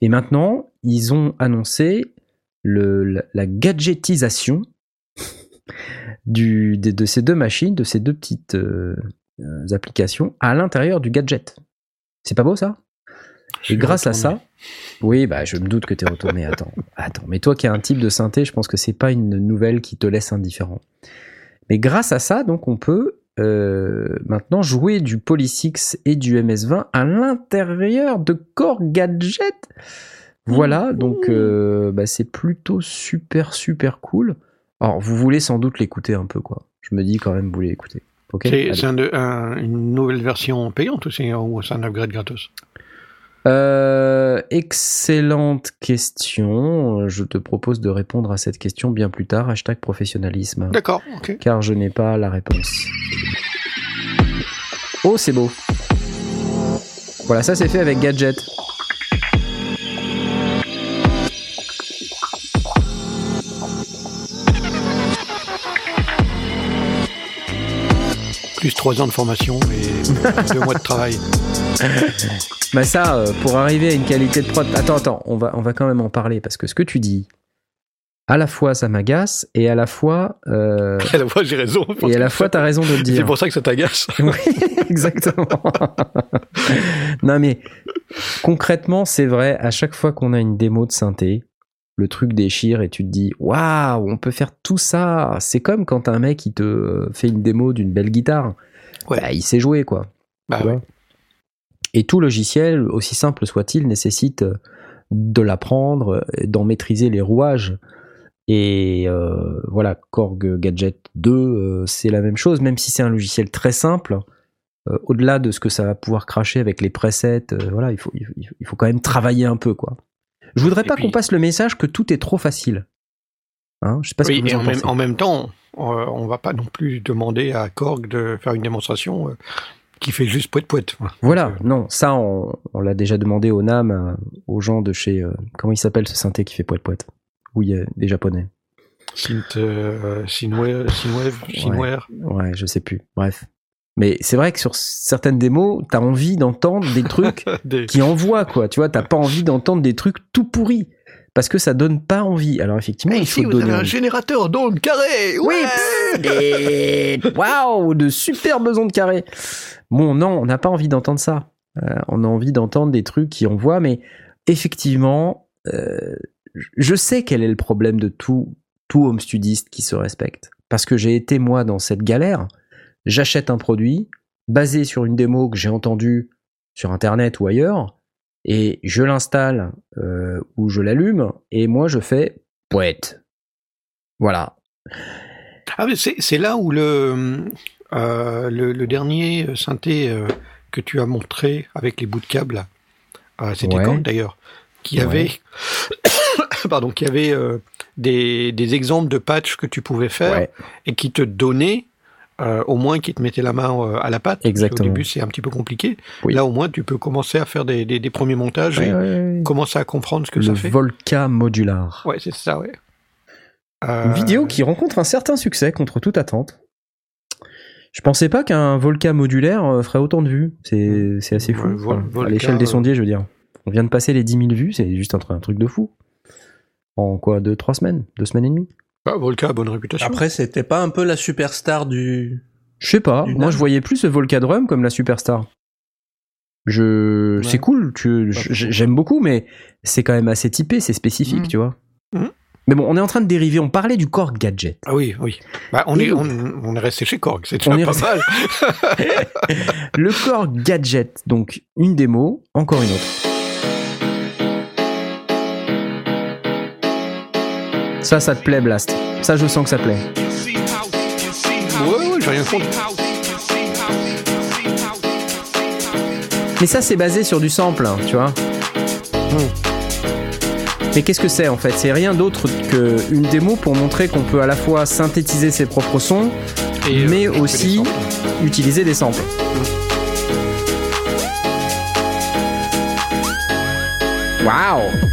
B: Et maintenant, ils ont annoncé le, la, gadgetisation du, de, de ces deux machines, de ces deux petites euh, euh, applications à l'intérieur du gadget. C'est pas beau ça?
D: Je
B: Et grâce à ça, oui, bah je me doute que t'es retourné. Attends, attends. Mais toi qui as un type de synthé, je pense que c'est pas une nouvelle qui te laisse indifférent. Mais grâce à ça, donc on peut euh, maintenant jouer du Poly6 et du MS20 à l'intérieur de Core Gadget. Voilà, donc euh, bah, c'est plutôt super super cool. Alors vous voulez sans doute l'écouter un peu quoi. Je me dis quand même vous voulez l'écouter.
D: C'est un un- une nouvelle version payante ou c'est ou c'est un upgrade gratos?
B: Euh, excellente question. Je te propose de répondre à cette question bien plus tard. Hashtag professionnalisme.
D: D'accord, ok.
B: Car je n'ai pas la réponse. Oh, c'est beau. Voilà, ça c'est fait avec Gadget.
D: Plus trois ans de formation et deux mois de travail.
B: Bah ça, euh, pour arriver à une qualité de prod... Attends, attends, on va, on va quand même en parler, parce que ce que tu dis, à la fois ça m'agace, et à la fois... euh,
D: À la fois, j'ai raison.
B: et à la fois t'as raison de le
D: C'est
B: dire.
D: pour ça que ça t'agace.
B: Oui, exactement. non mais concrètement, c'est vrai, à chaque fois qu'on a une démo de synthé, le truc déchire et tu te dis waouh, on peut faire tout ça. C'est comme quand un mec il te fait une démo d'une belle guitare.
D: Ouais.
B: Bah, il sait jouer quoi.
D: Bah ouais.
B: Et tout logiciel, aussi simple soit-il, nécessite euh, de l'apprendre, euh, d'en maîtriser les rouages. Et euh, voilà, Korg Gadget 2, euh, c'est la même chose, même si c'est un logiciel très simple. euh, Au-delà de ce que ça va pouvoir cracher avec les presets, voilà, il faut, il, faut- il faut quand même travailler un peu, quoi. Je voudrais
D: Et
B: pas
D: puis-
B: qu'on passe le message que tout est trop facile. Hein, je sais pas ce
D: Oui,
B: que vous
D: et
B: en
D: en même, en même temps, euh, on va pas non plus demander à Korg de faire une démonstration euh, qui fait juste poète poète.
B: Voilà, non, ça on, on l'a déjà demandé au NAM, euh, aux gens de chez euh, comment il s'appelle ce synthé qui fait poète poète où il y a des japonais.
D: Synth, euh, Synwave, Synwave, Synware.
B: Ouais, je sais plus. Bref. Mais c'est vrai que sur certaines démos, t'as envie d'entendre des trucs
D: Des-
B: qui envoient quoi. Tu vois, t'as pas envie d'entendre des trucs tout pourris. parce que ça donne pas envie. Alors effectivement,
D: Et
B: il faut
D: ici, vous avez
B: donner
D: un
B: envie.
D: générateur d'ondes carrées.
B: Oui,
D: Ouais
B: des- waouh, de superbes ondes carrées. Bon, non, on n'a pas envie d'entendre ça. Euh, on a envie d'entendre des trucs qui envoient, mais effectivement, euh, je sais quel est le problème de tout, tout home studiste qui se respecte. Parce que j'ai été, moi, dans cette galère. J'achète un produit basé sur une démo que j'ai entendue sur Internet ou ailleurs, et je l'installe euh, ou je l'allume, et moi, je fais poète. Voilà.
D: Ah, mais c'est là où le, euh, le, le dernier synthé euh, que tu as montré avec les bouts de câble, euh, c'était
B: Ouais.
D: quand d'ailleurs, qui
B: Ouais.
D: avait, pardon, qui avait des, des exemples de patchs que tu pouvais faire
B: Ouais.
D: et qui te donnaient, euh, au moins qui te mettaient la main euh, à la pâte.
B: Exactement.
D: début, c'est un petit peu compliqué.
B: Oui.
D: Là, au moins, tu peux commencer à faire des, des, des premiers montages
B: Ouais,
D: et
B: ouais,
D: commencer à comprendre ce que
B: le
D: ça fait.
B: Volca modular.
D: Ouais, c'est ça, ouais.
B: Une
D: Euh,
B: vidéo qui rencontre un certain succès contre toute attente. Je pensais pas qu'un Volca modulaire ferait autant de vues. C'est assez fou.
D: Vol-
B: à l'échelle des sondiers, je veux dire. On vient de passer les 10 000 vues, c'est juste un, tr- un truc de fou. En quoi Deux, trois semaines? Deux semaines et demie?
D: Bah, Volca a bonne réputation.
F: Après, c'était pas un peu la superstar du.
B: Je sais pas.
F: Du
B: Moi, je voyais plus le Volca Drum comme la superstar. Je,
F: Ouais.
B: c'est cool. Tu, j'aime beaucoup, mais c'est quand même assez typé, c'est spécifique,
F: Mhm.
B: tu vois.
D: Mhm.
B: Mais bon, on est en train de dériver. On parlait du Korg Gadget.
D: Ah oui, oui. Bah, on,
B: Et
D: est, on, on est resté chez Korg, c'est
B: On
D: déjà
B: est
D: pas
B: resté-
D: mal.
B: Le Korg Gadget, donc une démo, encore une autre. Ça, ça te plaît, Blast. Ça, je sens que ça te plaît.
D: Ouais, ouais, j'ai rien contre.
B: Mais ça, c'est basé sur du sample, hein, tu vois. Mais qu'est-ce que c'est en fait? C'est rien d'autre qu'une démo pour montrer qu'on peut à la fois synthétiser ses propres sons,
D: Et, euh,
B: mais
D: des
B: aussi utiliser des samples. Waouh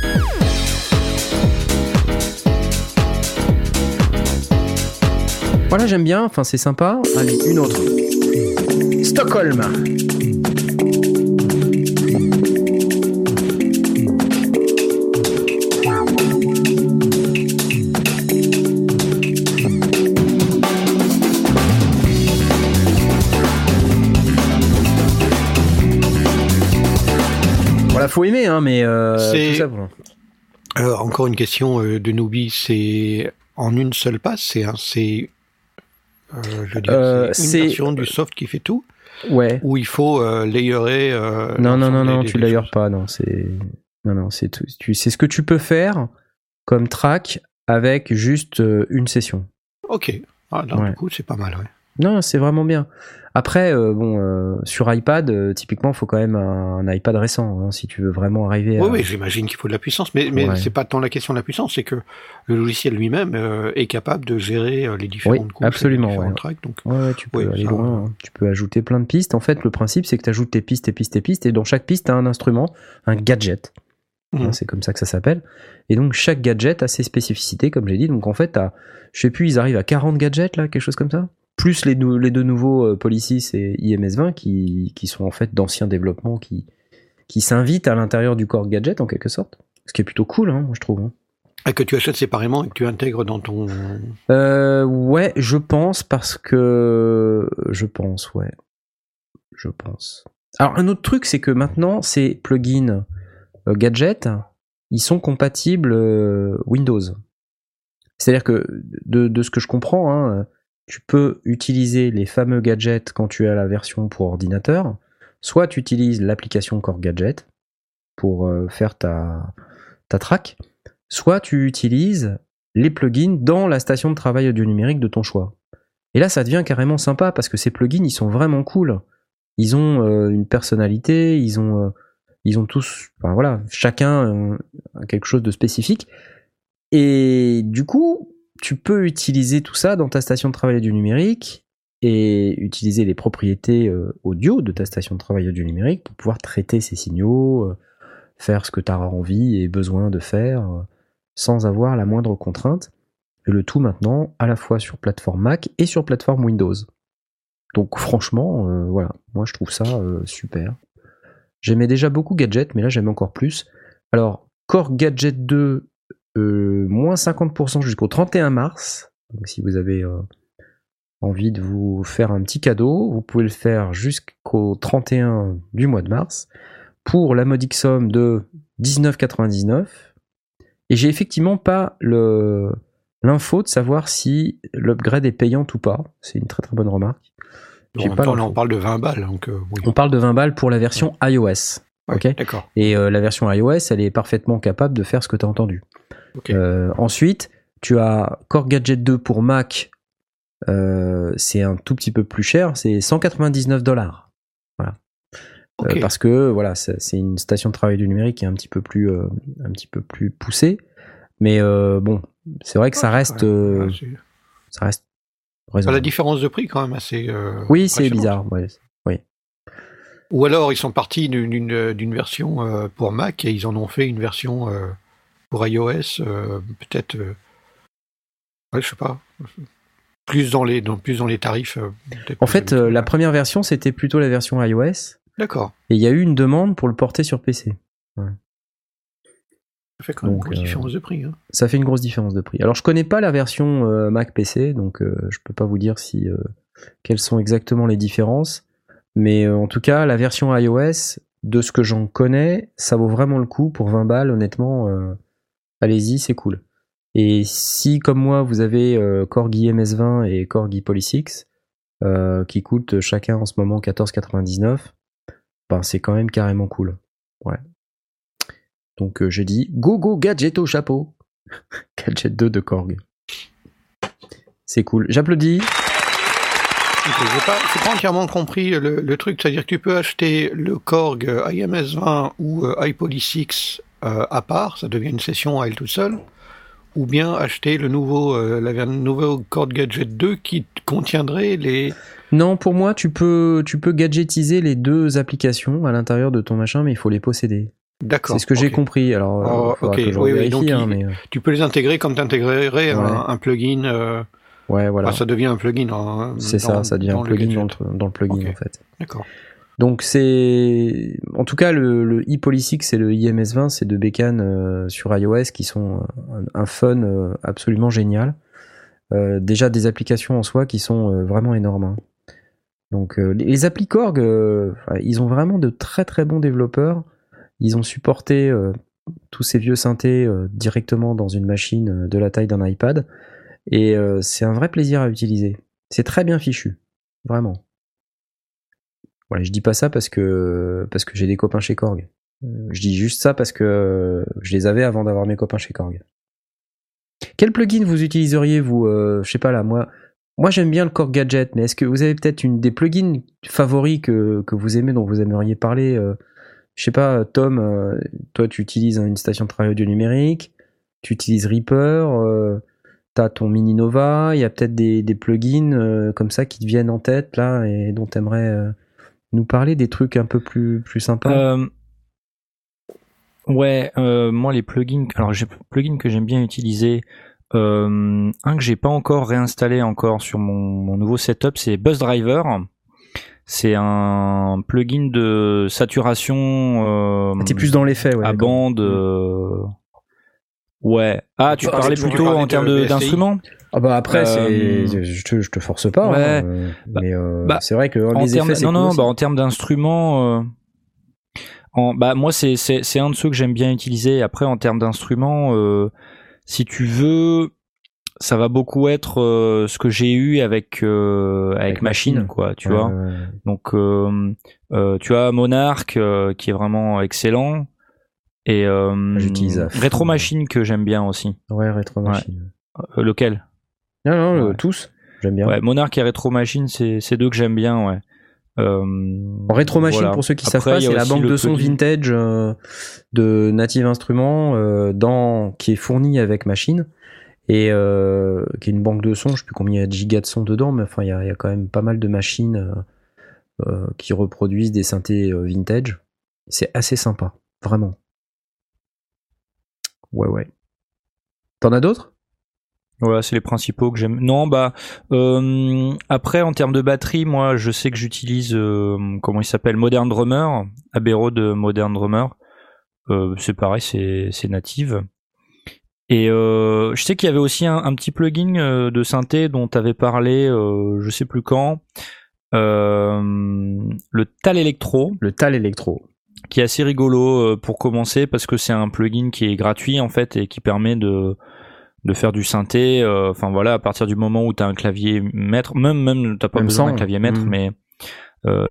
B: Voilà, j'aime bien, enfin c'est sympa. Allez, une autre. Stockholm. Voilà, faut aimer, hein, mais euh, tout ça pour-
D: Alors, encore une question euh, de Newbie, c'est en une seule passe, c'est, euh,
B: Euh,
D: c'est une version du soft qui fait tout,
B: Ouais.
D: ou il faut euh, layerer. euh,
B: Non, non, non, non, tu
D: choses.
B: pas, non, c'est. Non, non, c'est tout. C'est ce que tu peux faire comme track avec juste euh, une session.
D: Ok. Ah,
B: Ouais.
D: du coup, c'est pas mal, ouais.
B: Non, c'est vraiment bien. Après, euh, bon, euh, sur iPad, euh, typiquement, il faut quand même un, un iPad récent hein, si tu veux vraiment arriver à.
D: Oui, oui, j'imagine qu'il faut de la puissance, mais, mais
B: Ouais.
D: c'est pas tant la question de la puissance, c'est que le logiciel lui-même est capable de gérer les différentes
B: Oui,
D: couches,
B: absolument,
D: les différents
B: ouais.
D: tracks, donc
B: Ouais, tu peux aller
D: ça-
B: loin. hein. Tu peux ajouter plein de pistes. En fait, le principe, c'est que tu ajoutes tes pistes, tes pistes, tes pistes, et dans chaque piste, tu as un instrument, un gadget.
D: Mhm.
B: Hein, C'est comme ça que ça s'appelle. Et donc, chaque gadget a ses spécificités, comme j'ai dit. Donc, en fait, je sais plus, ils arrivent à 40 gadgets, là, quelque chose comme ça? Plus les, deux nouveaux euh, Policis et IMS20 qui, qui sont en fait d'anciens développements qui, qui s'invitent à l'intérieur du corps gadget, en quelque sorte. Ce qui est plutôt cool, hein, moi, je trouve. hein.
D: Et que tu achètes séparément et que tu intègres dans ton.
B: Euh, ouais, je pense parce que je pense, ouais, je pense. Alors un autre truc, c'est que maintenant ces plugins euh, gadgets, ils sont compatibles euh, Windows. C'est-à-dire que de, de ce que je comprends, hein, tu peux utiliser les fameux gadgets quand tu as la version pour ordinateur. Soit tu utilises l'application Core Gadget pour euh, faire ta, track, soit tu utilises les plugins dans la station de travail audio numérique de ton choix. Et là, ça devient carrément sympa parce que ces plugins, ils sont vraiment cool. Ils ont euh, une personnalité, ils ont, euh, ils ont tous, enfin voilà, chacun quelque chose de spécifique. Et du coup, tu peux utiliser tout ça dans ta station de travail audio numérique et utiliser les propriétés euh, audio de ta station de travail audio numérique pour pouvoir traiter ces signaux, euh, faire ce que tu as envie et besoin de faire euh, sans avoir la moindre contrainte. Et le tout maintenant à la fois sur plateforme Mac et sur plateforme Windows. Donc franchement, voilà, moi je trouve ça super. J'aimais déjà beaucoup Gadget, mais là j'aime encore plus. Alors, Core Gadget 2, euh, moins 50% jusqu'au 31 mars. Donc si vous avez euh, envie de vous faire un petit cadeau, vous pouvez le faire jusqu'au 31 du mois de mars pour la modique somme de 19,99. Et j'ai effectivement pas le l'info de savoir si l'upgrade est payante ou pas. C'est une très très bonne remarque.
D: En
B: J'ai
D: même
B: pas
D: temps, là,
B: l'info.
D: on parle de 20 balles, donc euh, oui.
B: On parle de 20 balles pour la version iOS.
D: D'accord.
B: Et euh, la version iOS, elle est parfaitement capable de faire ce que tu as entendu. Euh, ensuite, tu as Core Gadget 2 pour Mac. Euh, c'est un tout petit peu plus cher, c'est 199 dollars. Voilà. Parce que voilà, c'est une station de travail du numérique qui est un petit peu plus, un petit peu plus poussée. Mais bon, c'est vrai que ça reste,
D: ouais,
B: ça reste raisonnable.
D: la différence de prix quand même assez.
B: Oui, c'est bizarre. ouais.
D: Ou alors ils sont partis d'une- version euh, pour Mac et ils en ont fait une version euh, pour iOS, euh, peut-être. ouais, je sais pas. Plus dans les, dans, plus dans les tarifs.
B: En fait, euh, la première version, c'était plutôt la version iOS.
D: D'accord.
B: Et il y a eu une demande pour le porter sur PC.
D: Ça fait quand même une grosse
B: euh,
D: différence de prix. Hein.
B: Ça fait une grosse différence de prix. Alors je connais pas la version euh, Mac PC, donc je peux pas vous dire si quelles sont exactement les différences. Mais euh, en tout cas, la version iOS, de ce que j'en connais, ça vaut vraiment le coup pour 20 balles. Honnêtement, euh, allez-y, c'est cool. Et si, comme moi, vous avez euh, Corgi MS20 et Corgi Polysix, euh, qui coûtent chacun en ce moment 14,99, ben c'est quand même carrément cool. Ouais. Donc j'ai dit go go gadget au chapeau. gadget 2 de Korg. C'est cool. J'applaudis.
D: J'ai pas, pas entièrement compris le, le truc, c'est-à-dire que tu peux acheter le Korg euh, IMS20 ou euh, iPoly 6 euh, à part, ça devient une session à elle toute seule, ou bien acheter le nouveau, euh, la nouveau Korg Gadget 2 qui contiendrait les.
B: Non, pour moi, tu peux, tu peux gadgetiser les deux applications à l'intérieur de ton machin, mais il faut les posséder.
D: D'accord.
B: C'est ce que j'ai compris. Alors,
D: Oh,
B: faudra
D: ok,
B: que
D: oui, oui,
B: vérifie,
D: donc
B: hein, mais
D: Tu peux les intégrer comme tu intégrerais
B: Ouais.
D: un, un plugin.
B: Ouais, voilà.
D: enfin, ça devient un plugin. hein,
B: C'est ça, ça devient un plugin dans le, dans le plugin en fait.
D: D'accord.
B: Donc c'est, en tout cas, le, le ePolysix et le IMS20, c'est deux bécanes euh, sur iOS qui sont euh, un, un fun euh, absolument génial. Euh, déjà des applications en soi qui sont vraiment énormes. hein. Donc les, les applis Korg, enfin, ils ont vraiment de très très bons développeurs. Ils ont supporté tous ces vieux synthés directement dans une machine de la taille d'un iPad. Et euh, c'est un vrai plaisir à utiliser. C'est très bien fichu. Vraiment. Voilà, je dis pas ça parce que parce que j'ai des copains chez Korg. Euh, Je dis juste ça parce que euh, je les avais avant d'avoir mes copains chez Korg. Quel plugin vous utiliseriez vous euh, Je sais pas là, moi moi j'aime bien le Korg Gadget, mais est-ce que vous avez peut-être une des plugins favoris que, que vous aimez dont vous aimeriez parler euh, Je sais pas, Tom, euh, toi tu utilises une station de travail audio numérique, tu utilises Reaper, t'as ton Mini Nova, il y a peut-être des, des plugins euh, comme ça qui te viennent en tête là et dont t'aimerais euh, nous parler des trucs un peu plus, plus sympas
E: Euh, ouais, euh, moi les plugins, alors j'ai plugins que j'aime bien utiliser. Un que j'ai pas encore réinstallé encore sur mon, mon nouveau setup, c'est Buzz Driver. C'est un plugin de saturation
B: Ah, T'es plus dans ouais.
E: à bande. Ouais. Ah, tu
D: Tu
E: parlais plutôt en termes d'instruments
B: Ah bah après,
E: Euh,
B: c'est, je, te, je te force pas,
E: ouais.
B: hein, euh,
E: Bah-
B: mais euh,
E: bah,
B: c'est vrai que
E: en
B: les
E: termes,
B: effets,
E: non,
B: cool
E: non, bah, en termes d'instruments, euh, en, bah, moi, c'est, c'est, c'est un de ceux que j'aime bien utiliser. Après, en termes d'instruments, euh, si tu veux, ça va beaucoup être euh, ce que j'ai eu avec, euh, avec,
B: Avec
E: machine,
B: Machine.
E: quoi, tu
B: Ouais,
E: vois.
B: ouais, ouais.
E: Donc, euh, euh, tu as Monarch, euh, qui est vraiment excellent. Et euh,
B: J'utilise.
E: Retro Machine que j'aime bien aussi.
B: Ouais, Retro Machine.
E: Euh, lequel?
B: Non, non, euh,
E: Ouais.
B: tous, j'aime bien.
E: Ouais, Monarch et Retro Machine, c'est, deux que j'aime bien, ouais. Euh,
B: Retro Machine,
E: voilà.
B: pour ceux qui
E: Après,
B: savent pas, c'est la banque de son
E: plugin-
B: vintage euh, de Native Instruments euh, dans, qui est fournie avec Machine et qui est une banque de sons. Je sais plus combien il y a de gigas de sons dedans, mais enfin il y a, il y a quand même pas mal de machines qui reproduisent des synthés vintage. C'est assez sympa, vraiment. Ouais, ouais. T'en as d'autres?
E: Voilà, c'est les principaux que j'aime. Non, bah euh, après en termes de batterie, moi je sais que j'utilise euh, comment il s'appelle Modern Drummer, Abbey Road de Modern Drummer. Euh, c'est pareil, c'est c'est native. Et euh, je sais qu'il y avait aussi un, un petit plugin euh, de synthé dont tu avais parlé, euh, je sais plus quand, euh, le Tal Electro,
B: Le Tal Electro.
E: Qui est assez rigolo euh, pour commencer parce que c'est un plugin qui est gratuit en fait et qui permet de de faire du synthé. euh, Enfin voilà, à partir du moment où tu as un clavier maître, même même t'as pas
B: Même
E: besoin d'un clavier maître,
B: Mm.
E: mais euh,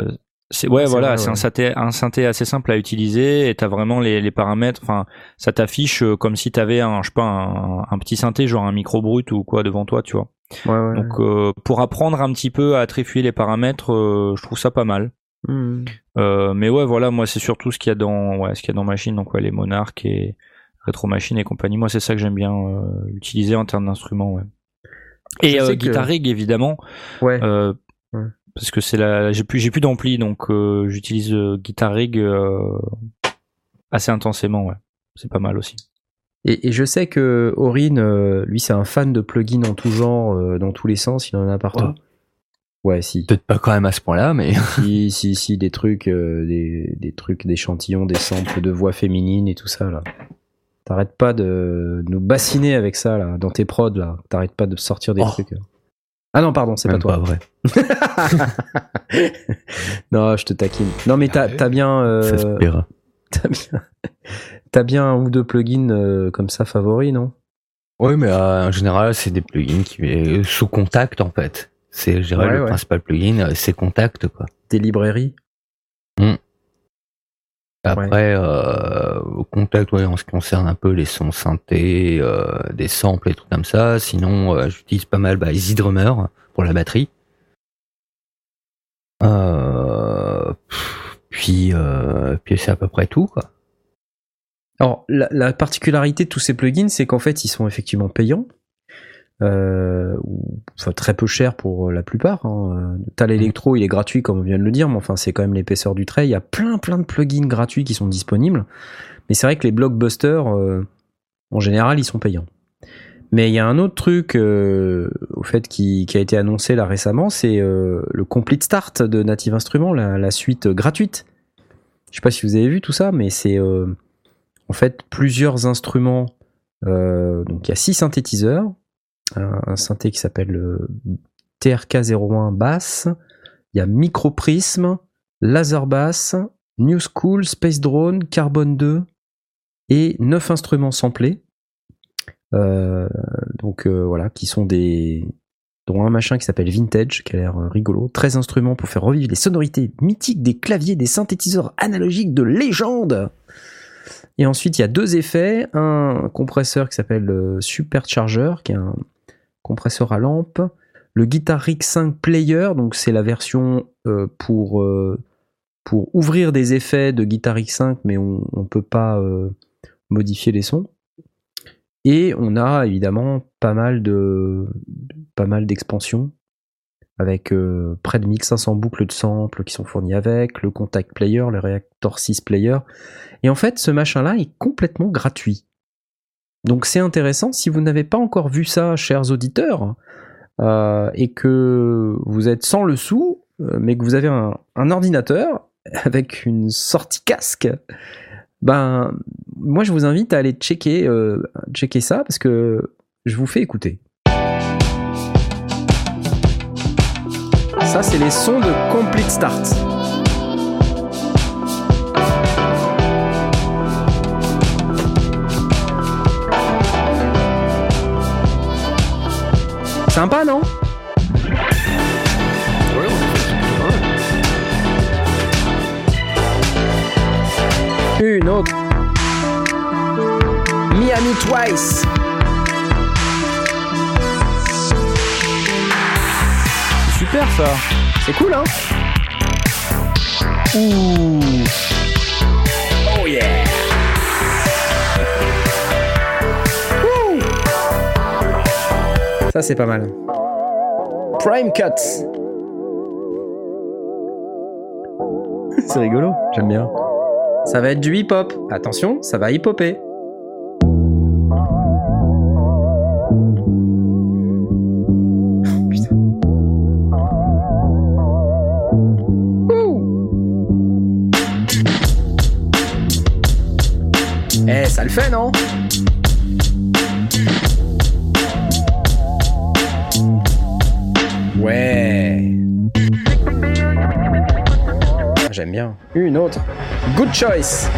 E: c'est ouais voilà, c'est un synthé un synthé assez simple à utiliser et t'as vraiment les, les paramètres. Enfin, ça t'affiche euh, comme si t'avais un je sais pas un, un petit synthé genre un micro brut ou quoi devant toi, tu vois.
B: Ouais, ouais.
E: Donc euh, pour apprendre un petit peu à attribuer les paramètres, euh, je trouve ça pas mal.
B: Hmm.
E: Euh, mais ouais, voilà, moi c'est surtout ce qu'il y a dans, ouais, ce qu'il y a dans Machine, donc ouais, les Monarch et Retro Machine et compagnie. Moi, c'est ça que j'aime bien euh, utiliser en termes d'instruments. Ouais. Et euh,
B: que-
E: Guitar Rig évidemment,
B: Ouais.
E: euh, parce que c'est la, j'ai plus, j'ai plus d'ampli, donc j'utilise Guitar Rig assez intensément. Ouais, c'est pas mal aussi.
B: Et, et je sais que Aurine, euh, lui, c'est un fan de plugins en tout genre, dans tous les sens, il en a partout. Ouais, si.
G: Peut-être pas quand même à ce point-là, mais
B: si, si, si, des trucs, euh, des, des trucs, d'échantillons, des samples de voix féminines et tout ça, là. T'arrêtes pas de nous bassiner avec ça, là, dans tes prods, là. T'arrêtes pas de sortir des
G: Oh.
B: trucs. là. Ah non, pardon, c'est pas toi.
G: pas vrai.
B: non, je te taquine. Non, mais t'as, t'as bien, euh,
G: Ça se paiera.
B: t'as bien, t'as bien un ou deux plugins euh, comme ça favoris, non?
G: Oui, mais euh, en général, c'est des plugins qui euh, sous contact en fait. C'est, je dirais,
B: Ouais,
G: le
B: ouais.
G: principal plugin, euh, c'est contact quoi.
B: Des librairies
G: Après, euh, contact, ouais, en ce qui concerne un peu les sons synthés, euh, des samples et tout comme ça. Sinon, euh, j'utilise pas mal bah, Easy Drummer pour la batterie. Puis, puis c'est à peu près tout, quoi.
B: Alors, la, la particularité de tous ces plugins, c'est qu'en fait, ils sont effectivement payants. Euh, enfin, très peu cher pour la plupart. Hein. Tal Electro, il est gratuit, comme on vient de le dire, mais enfin, c'est quand même l'épaisseur du trait. Il y a plein, plein de plugins gratuits qui sont disponibles. Mais c'est vrai que les blockbusters, euh, en général, ils sont payants. Mais il y a un autre truc, euh, au fait, qui, qui a été annoncé là récemment, c'est euh, le Complete Start de Native Instruments, la, la suite gratuite. Je sais pas si vous avez vu tout ça, mais c'est euh, en fait plusieurs instruments. euh, donc il y a six synthétiseurs, un, synthé qui s'appelle le TRK01 Bass, il y a Microprism, Laser Bass, New School, Space Drone, Carbon 2 et neuf instruments samplés. Euh, donc euh, voilà, qui sont des dont un machin qui s'appelle Vintage, qui a l'air euh, rigolo. 13 instruments pour faire revivre les sonorités mythiques des claviers des synthétiseurs analogiques de légende. Et ensuite, il y a deux effets. Un compresseur qui s'appelle euh, Supercharger, qui est un compresseur à lampe. Le Guitar Rig 5 Player, donc c'est la version euh, pour, euh, pour ouvrir des effets de Guitar Rig 5, mais on ne peut pas euh, modifier les sons. Et on a évidemment pas mal de pas mal d'expansions avec près de 1500 boucles de samples qui sont fournies avec, le Contact Player, le Reactor 6 Player. Et en fait, ce machin-là est complètement gratuit. Donc c'est intéressant, si vous n'avez pas encore vu ça, chers auditeurs, euh, et que vous êtes sans le sou, euh, mais que vous avez un, ordinateur avec une sortie casque, ben moi je vous invite à aller checker, euh, checker ça parce que je vous fais écouter. Ça c'est les sons de Complete Start. Sympa non Une autre. Miami Twice.
E: Super ça.
B: C'est cool, hein Ouh. Ça c'est pas mal. Prime Cuts. c'est rigolo, j'aime bien. Ça va être du hip-hop. Attention, ça va hip-hopper. Putain. Ouh. Eh, ça le fait, non? Ouais. J'aime bien. Une autre. Good choice.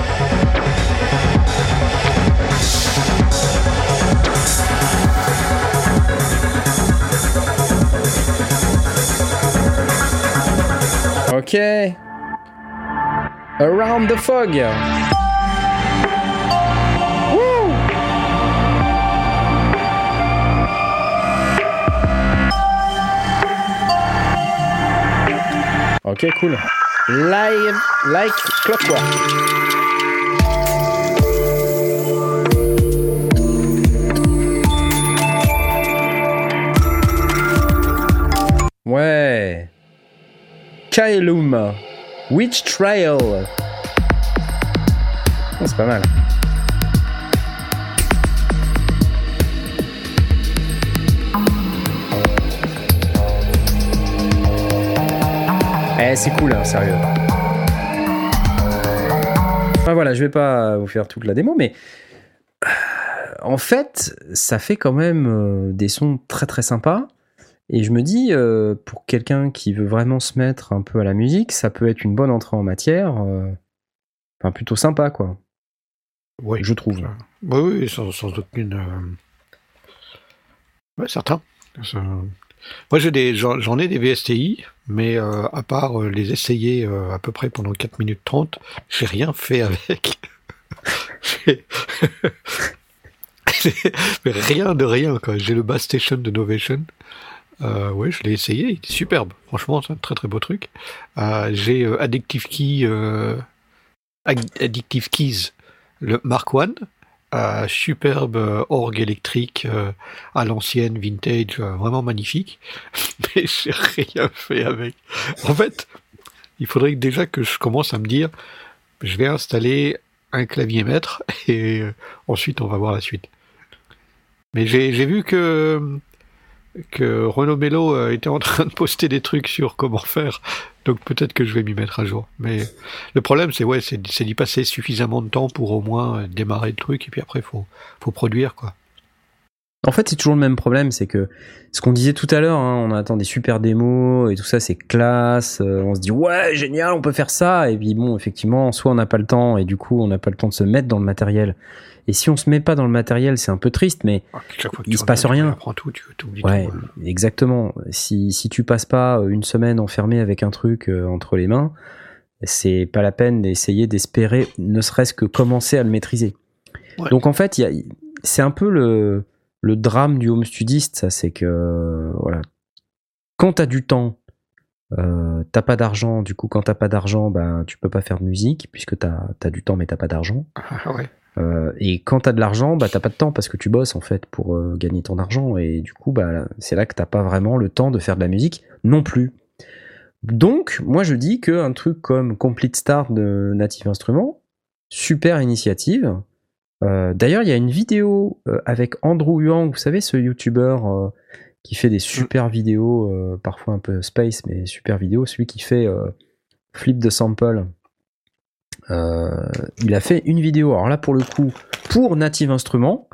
B: Ok. Around the fog. Ok, cool. Live, like clockwork. Ouais. Kaelum. Witch Trail. Oh, c'est pas mal. C'est cool, hein, sérieux. Enfin voilà, je vais pas vous faire toute la démo, mais euh, en fait, ça fait quand même euh, des sons très très sympas. Et je me dis, euh, pour quelqu'un qui veut vraiment se mettre un peu à la musique, ça peut être une bonne entrée en matière. euh, Enfin, plutôt sympa, quoi.
D: Oui.
B: Je trouve.
D: Oui, oui, sans, sans aucune. euh, Ouais, certain. Ça- Moi, j'ai des, j'en ai des VSTI, mais euh, à part euh, les essayer euh, à peu près pendant 4 minutes 30, j'ai rien fait avec. Rien de rien, quoi. J'ai le Bass Station de Novation. Euh, ouais, je l'ai essayé, il est superbe. Franchement, c'est un très très beau truc. J'ai Addictive Addictive Keys, le Mark One. Superbe orgue électrique euh, à l'ancienne, vintage, euh, vraiment magnifique. Mais j'ai rien fait avec. En fait, il faudrait déjà que je commence à me dire, je vais installer un clavier maître et euh, ensuite on va voir la suite. Mais j'ai vu que que Renaud Mello euh, était en train de poster des trucs sur comment faire, donc peut-être que je vais m'y mettre à jour. Mais le problème, c'est ouais, c'est d'y passer suffisamment de temps pour au moins démarrer le truc et puis après faut faut produire quoi.
B: En fait, c'est toujours le même problème, c'est que ce qu'on disait tout à l'heure, hein, on attend des super démos et tout ça, c'est classe. euh, on se dit ouais, génial, on peut faire ça. Et puis bon, effectivement, soit on n'a pas le temps et du coup, on n'a pas le temps de se mettre dans le matériel. Et si on se met pas dans le matériel, c'est un peu triste, mais
D: Ah,
B: Il se passe
D: tu
B: rien.
D: tout, tu
B: ouais,
D: tout. hein.
B: exactement. Si si tu passes pas une semaine enfermé avec un truc euh, entre les mains, c'est pas la peine d'essayer d'espérer, ne serait-ce que commencer à le maîtriser.
D: Ouais.
B: Donc en fait, c'est un peu le, le drame du home studiste, ça, c'est que voilà, quand t'as du temps, euh, t'as pas d'argent. Du coup, quand t'as pas d'argent, ben tu peux pas faire de musique puisque t'as as du temps mais t'as pas d'argent.
D: Ah ouais.
B: Euh, et quand t'as de l'argent, bah t'as pas de temps parce que tu bosses en fait pour euh, gagner ton argent et du coup bah c'est là que t'as pas vraiment le temps de faire de la musique non plus. Donc moi je dis que un truc comme Complete Start de Native Instruments, super initiative. Euh, D'ailleurs il y a une vidéo euh, avec Andrew Yang, vous savez ce YouTuber euh, qui fait des super vidéos, euh, parfois un peu space mais super vidéos, celui qui fait euh, Flip de Sample. Euh, il a fait une vidéo, alors là pour le coup, pour Native Instruments,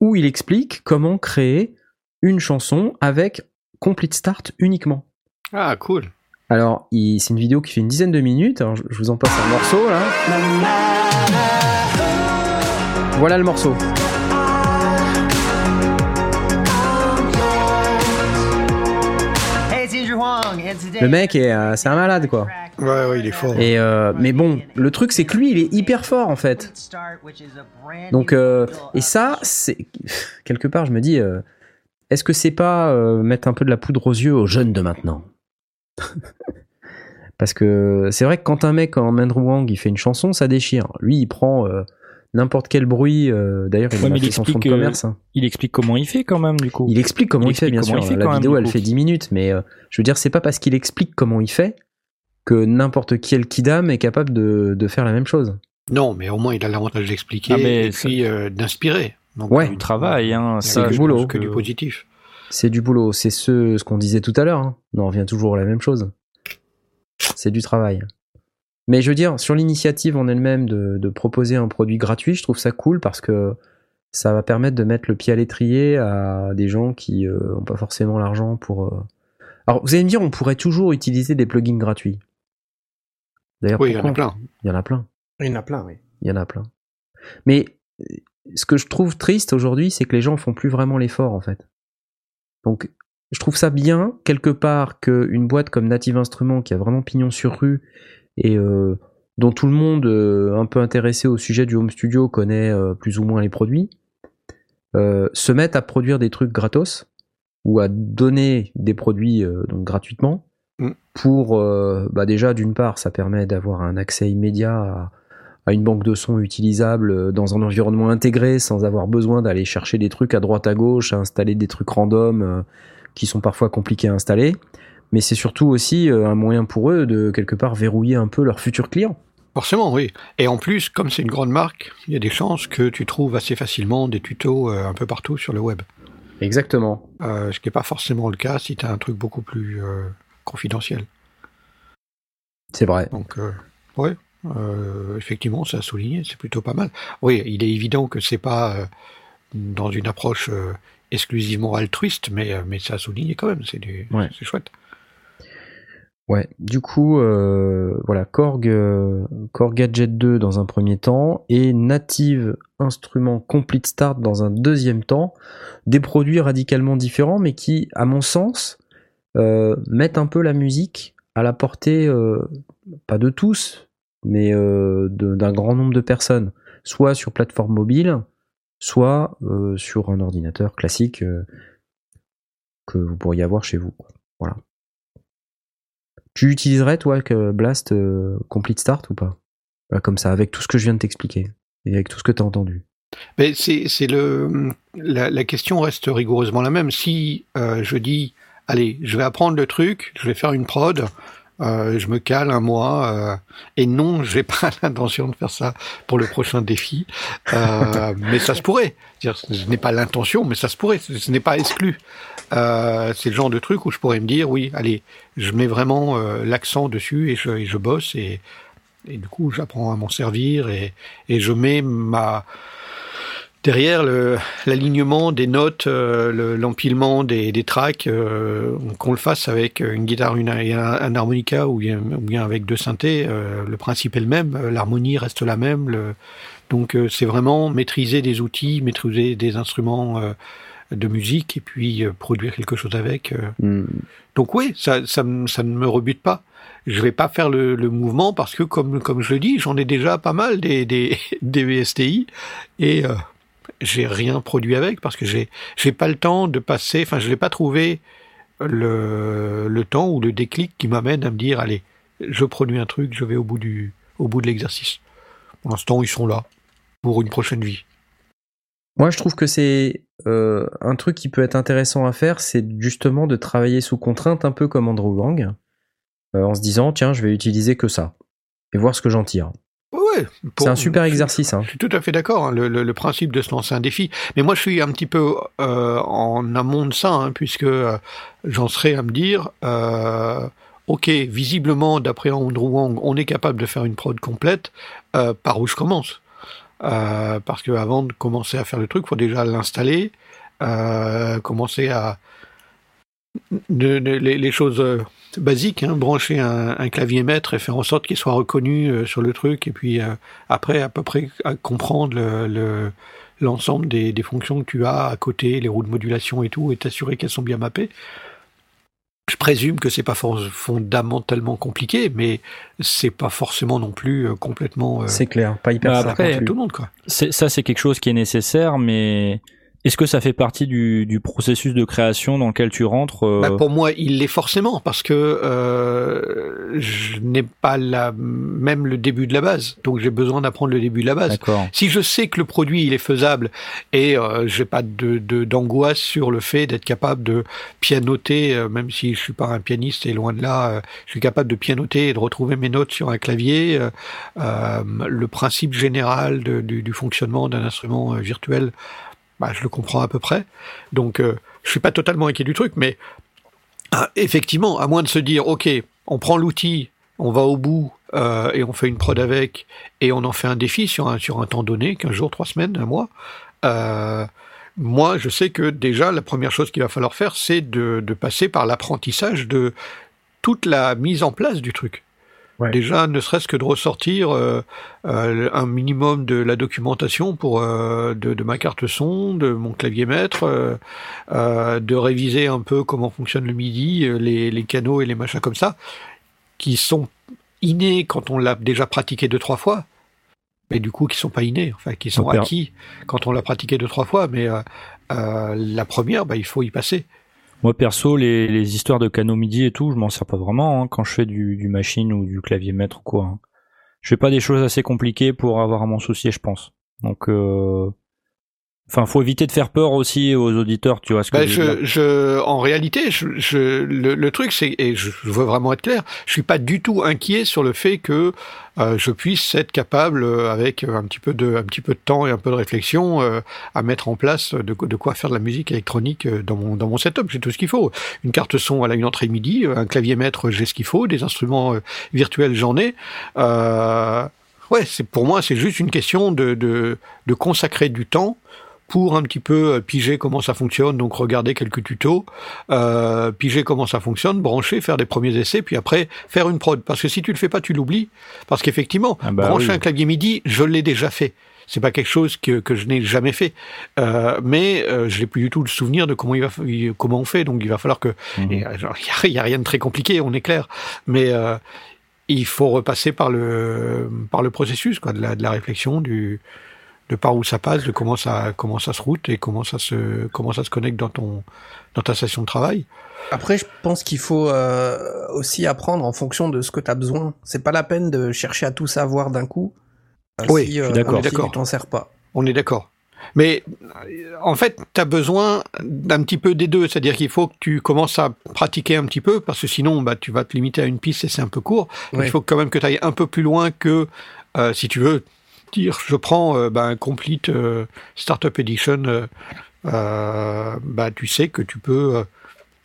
B: où il explique comment créer une chanson avec Complete Start uniquement.
D: Ah cool.
B: Alors, c'est une vidéo qui fait une dizaine de minutes, alors je, je vous en passe un morceau là. Voilà le morceau. Le mec, est, euh, c'est un malade quoi.
D: Ouais ouais, il est fort.
B: Et euh, mais bon, le truc c'est que lui, il est hyper fort en fait. Donc, euh, et ça, c'est quelque part, je me dis, euh, est-ce que c'est pas euh, mettre un peu de la poudre aux yeux aux jeunes de maintenant? Parce que c'est vrai que quand un mec en Andrew Wang il fait une chanson, ça déchire. Lui, il prend euh, n'importe quel bruit. euh, D'ailleurs, il
E: Ouais,
B: en a
E: mais il
B: fait son fond de
E: explique, euh,
B: commerce. hein.
E: Il explique comment il fait quand même, du coup.
B: Il explique comment
E: il
B: il, fait,
E: explique
B: bien sûr.
E: fait
B: la
E: même,
B: vidéo, elle
E: coup.
B: fait 10 minutes, mais euh, je veux dire, c'est pas parce qu'il explique comment il fait que n'importe quel kidam est capable de, de faire la même chose.
D: Non, mais au moins il a l'avantage d'expliquer
E: Ah, mais
D: et puis euh, d'inspirer. Donc,
B: Ouais.
E: Du travail, hein.
D: c'est
B: du boulot.
D: que du positif.
B: C'est du boulot, c'est ce, ce qu'on disait tout à l'heure. hein. On en revient toujours à la même chose. C'est du travail. Mais je veux dire, sur l'initiative en elle-même de, de proposer un produit gratuit, je trouve ça cool parce que ça va permettre de mettre le pied à l'étrier à des gens qui n'ont pas forcément l'argent pour. euh. Alors, vous allez me dire, on pourrait toujours utiliser des plugins gratuits. D'ailleurs,
D: Oui, il y en a plein.
B: Il y en a plein.
F: Il y en a plein, oui.
B: Il y en a plein. Mais euh, ce que je trouve triste aujourd'hui, c'est que les gens font plus vraiment l'effort en fait. Donc, je trouve ça bien quelque part qu'une boîte comme Native Instruments, qui a vraiment pignon sur rue et euh, dont tout le monde euh, un peu intéressé au sujet du home studio connaît euh, plus ou moins les produits, se mette à produire des trucs gratos ou à donner des produits donc gratuitement
D: Mm.
B: pour bah déjà d'une part ça permet d'avoir un accès immédiat à, à une banque de sons utilisable dans un environnement intégré sans avoir besoin d'aller chercher des trucs à droite à gauche, à installer des trucs random euh, qui sont parfois compliqués à installer. Mais c'est surtout aussi euh, un moyen pour eux de quelque part verrouiller un peu leurs futurs clients.
D: Forcément, oui. Et en plus, comme c'est une grande marque, il y a des chances que tu trouves assez facilement des tutos euh, un peu partout sur le web.
B: Exactement.
D: Euh, ce qui n'est pas forcément le cas si tu as un truc beaucoup plus euh, confidentiel.
B: C'est vrai.
D: Donc, euh, euh, effectivement, ça a souligné, c'est plutôt pas mal. Oui, il est évident que c'est pas dans une approche exclusivement altruiste, mais, mais ça a souligné quand même, c'est du-
B: Ouais.
D: c'est chouette.
B: Ouais, du coup, euh, voilà, Korg, euh, Korg Gadget 2 dans un premier temps et Native Instrument Complete Start dans un deuxième temps. Des produits radicalement différents, mais qui, à mon sens, euh, mettent un peu la musique à la portée, euh, pas de tous, mais euh, d'un grand nombre de personnes, soit sur plateforme mobile, soit sur un ordinateur classique que vous pourriez avoir chez vous. Voilà. Tu utiliserais, toi, que Blast euh, Complete Start ou pas? Voilà, Comme ça, avec tout ce que je viens de t'expliquer et avec tout ce que tu as entendu.
D: Mais c'est c'est le la, la question reste rigoureusement la même. Si euh, je dis allez, je vais apprendre le truc, je vais faire une prod, euh, je me cale un mois, euh, et non, j'ai pas l'intention de faire ça pour le prochain défi, euh, mais ça se pourrait. Je n'ai pas l'intention, mais ça se pourrait. Ce ce n'est pas exclu. Euh, c'est le genre de truc où je pourrais me dire oui, allez, je mets vraiment euh, l'accent dessus et je, et je bosse et, et du coup j'apprends à m'en servir et, et je mets ma derrière l'alignement des notes, euh, le- l'empilement des, des tracks, euh, qu'on le fasse avec une guitare une, et un, un harmonica ou bien, ou bien avec deux synthés, euh, le principe est le même, l'harmonie reste la même. le- donc c'est vraiment maîtriser des outils, maîtriser des instruments de musique et puis produire quelque chose avec.
B: Hmm.
D: Donc oui, ça, ça, me- ça ne me rebute pas. Je vais pas faire le, le mouvement parce que, comme, comme je le dis, j'en ai déjà pas mal des, des, des VSTI et j'ai rien produit avec parce que j'ai j'ai pas le temps de passer. Enfin, je n'ai pas trouvé le, temps ou le déclic qui m'amène à me dire allez, je produis un truc, je vais au bout du au bout de l'exercice. Pour l'instant, ils sont là pour une prochaine vie.
B: Moi, je trouve que c'est euh, un truc qui peut être intéressant à faire, c'est justement de travailler sous contrainte, un peu comme Andrew Gang, euh, en se disant tiens, je vais utiliser que ça et voir ce que j'en tire.
D: Ouais, pour-
B: C'est un super exercice. Hein.
D: Je suis tout à fait d'accord, hein, le, le- le principe de se lancer un défi. Mais moi, je suis un petit peu euh, en amont de ça, hein, puisque euh, j'en serais à me dire, euh, ok, visiblement, d'après Andrew Wang, on est capable de faire une prod complète. par où je commence Parce que avant de commencer à faire le truc, faut déjà l'installer, commencer à de- de- les, les choses euh, basiques, hein, brancher un, un clavier maître et faire en sorte qu'il soit reconnu euh, sur le truc, et puis euh, après à peu près à comprendre le, le- l'ensemble des, des fonctions que tu as à côté, les roues de modulation et tout, et t'assurer qu'elles sont bien mappées. Je présume que c'est pas for- fondamentalement compliqué, mais c'est pas forcément non plus complètement euh,
B: C'est clair, pas hyper
E: Bah,
B: simple
E: après,
D: tout le monde quoi.
E: C'est- Ça, c'est quelque chose qui est nécessaire, mais est-ce que ça fait partie du, du processus de création dans lequel tu rentres euh,
D: Bah, pour moi, il l'est forcément parce que euh, je n'ai pas la même le début de la base, donc j'ai besoin d'apprendre le début de la base. Si je sais que le produit il est faisable et euh, j'ai pas de de- d'angoisse sur le fait d'être capable de pianoter, euh, même si je suis pas un pianiste et loin de là, je suis capable de pianoter et de retrouver mes notes sur un clavier. le principe général de- du, du fonctionnement d'un instrument virtuel, bah, je le comprends à peu près. Donc euh, je suis pas totalement inquiet du truc, mais ah, effectivement, à moins de se dire, ok, on prend l'outil, on va au bout euh, et on fait une prod avec et on en fait un défi sur un temps donné, 15 jours, 3 semaines, un mois. Euh, moi, je sais que déjà la première chose qu'il va falloir faire, c'est de passer par l'apprentissage de toute la mise en place du truc.
B: Ouais.
D: Déjà, ne serait-ce que de ressortir euh, euh, un minimum de la documentation pour euh, de, de ma carte son, de mon clavier maître, de réviser un peu comment fonctionne le MIDI, les, les canaux et les machins comme ça, qui sont innés quand on l'a déjà pratiqué deux trois fois, mais du coup qui sont pas innés, enfin qui sont
E: Super.
D: acquis quand on l'a pratiqué deux trois fois, mais la première, bah, il faut y passer.
E: Moi perso, les, les histoires de canaux MIDI et tout, je m'en sers pas vraiment hein, quand je fais du, du machine ou du clavier maître ou quoi. hein. Je fais pas des choses assez compliquées pour avoir à m'en soucier, je pense. Donc, euh... enfin, faut éviter de faire peur aussi aux auditeurs, tu vois ce que
D: Ben,
E: je veux dire.
D: je, en réalité, je, je, le, le truc, c'est, et je, veux vraiment être clair, je suis pas du tout inquiet sur le fait que euh, je puisse être capable, euh, avec un petit peu de, un petit peu de temps et un peu de réflexion, euh, à mettre en place de, de quoi faire de la musique électronique dans mon, dans mon setup. J'ai tout ce qu'il faut. Une carte son, elle a une entrée MIDI, un clavier maître, j'ai ce qu'il faut, des instruments virtuels, j'en ai. Ouais, c'est pour moi, c'est juste une question de, de, de consacrer du temps pour un petit peu euh, piger comment ça fonctionne, donc regarder quelques tutos, euh, piger comment ça fonctionne, brancher, faire des premiers essais, puis après faire une prod. Parce que si tu le fais pas, tu l'oublies. Parce qu'effectivement,
E: Ah bah
D: brancher
E: oui.
D: un clavier MIDI, je l'ai déjà fait. C'est pas quelque chose que, que je n'ai jamais fait, euh, mais euh, je n'ai plus du tout le souvenir de comment il va, il- comment on fait. Donc il va falloir que
E: Mhm.
D: euh, Il y a, il y a rien de très compliqué, on est clair. Mais euh, il faut repasser par le, par le processus quoi, de, la, de la réflexion, du, de par où ça passe, de comment ça, comment ça se route et comment ça se, comment ça se connecte dans, ton, dans ta session de travail.
F: Après, je pense qu'il faut euh, aussi apprendre en fonction de ce que tu as besoin. C'est pas la peine de chercher à tout savoir d'un coup. euh,
D: Oui,
F: si,
D: je suis
F: euh,
E: d'accord.
F: si tu t'en sers pas.
D: On est d'accord. Mais en fait, tu as besoin d'un petit peu des deux. C'est-à-dire qu'il faut que tu commences à pratiquer un petit peu, parce que sinon, bah, tu vas te limiter à une piste et c'est un peu court. Il faut quand même que tu ailles un peu plus loin que, euh, si tu veux je prends euh, un Complete euh, Startup Edition, euh, euh, bah, tu sais que tu peux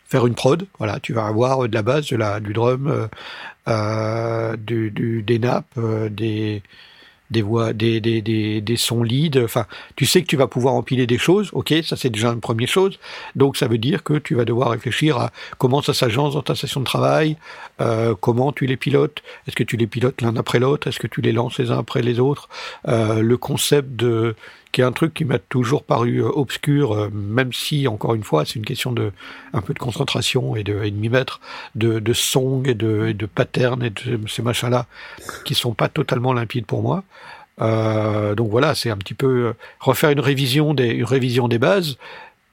D: faire une prod. Voilà, tu vas avoir de la basse, de la, du drum, du, des nappes, des des voix, des, des, des, des sons lead. Enfin, tu sais que tu vas pouvoir empiler des choses. Ok, ça c'est déjà une première chose. Donc ça veut dire que tu vas devoir réfléchir à comment ça s'agence dans ta session de travail, euh, comment tu les pilotes. Est-ce que tu les pilotes l'un après l'autre? Est-ce que tu les lances les uns après les autres? Euh, Le concept de qui est un truc qui m'a toujours paru euh, obscur, euh, même si encore une fois c'est une question de un peu de concentration et de, et de m'y mettre, de, de song et de, et de pattern et de ces machins-là qui sont pas totalement limpides pour moi. Euh, donc voilà, c'est un petit peu refaire une révision des révision des bases,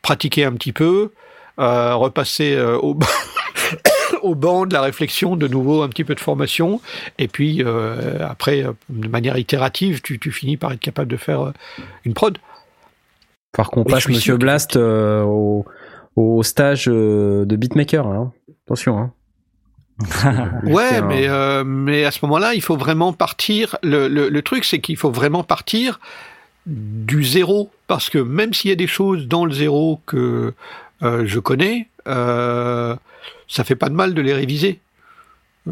D: pratiquer un petit peu, repasser au au banc de la réflexion, de nouveau un petit peu de formation, et puis euh, après, euh, de manière itérative, tu, tu finis par être capable de faire euh, une prod.
B: Par qu'on passe Monsieur Blast euh, au, au stage de beatmaker. Hein. Attention. Hein.
D: Ouais, mais euh, mais à ce moment-là, il faut vraiment partir. Le, le, le truc, c'est qu'il faut vraiment partir du zéro, parce que même s'il y a des choses dans le zéro que euh, je connais, euh, ça fait pas de mal de les réviser. Euh,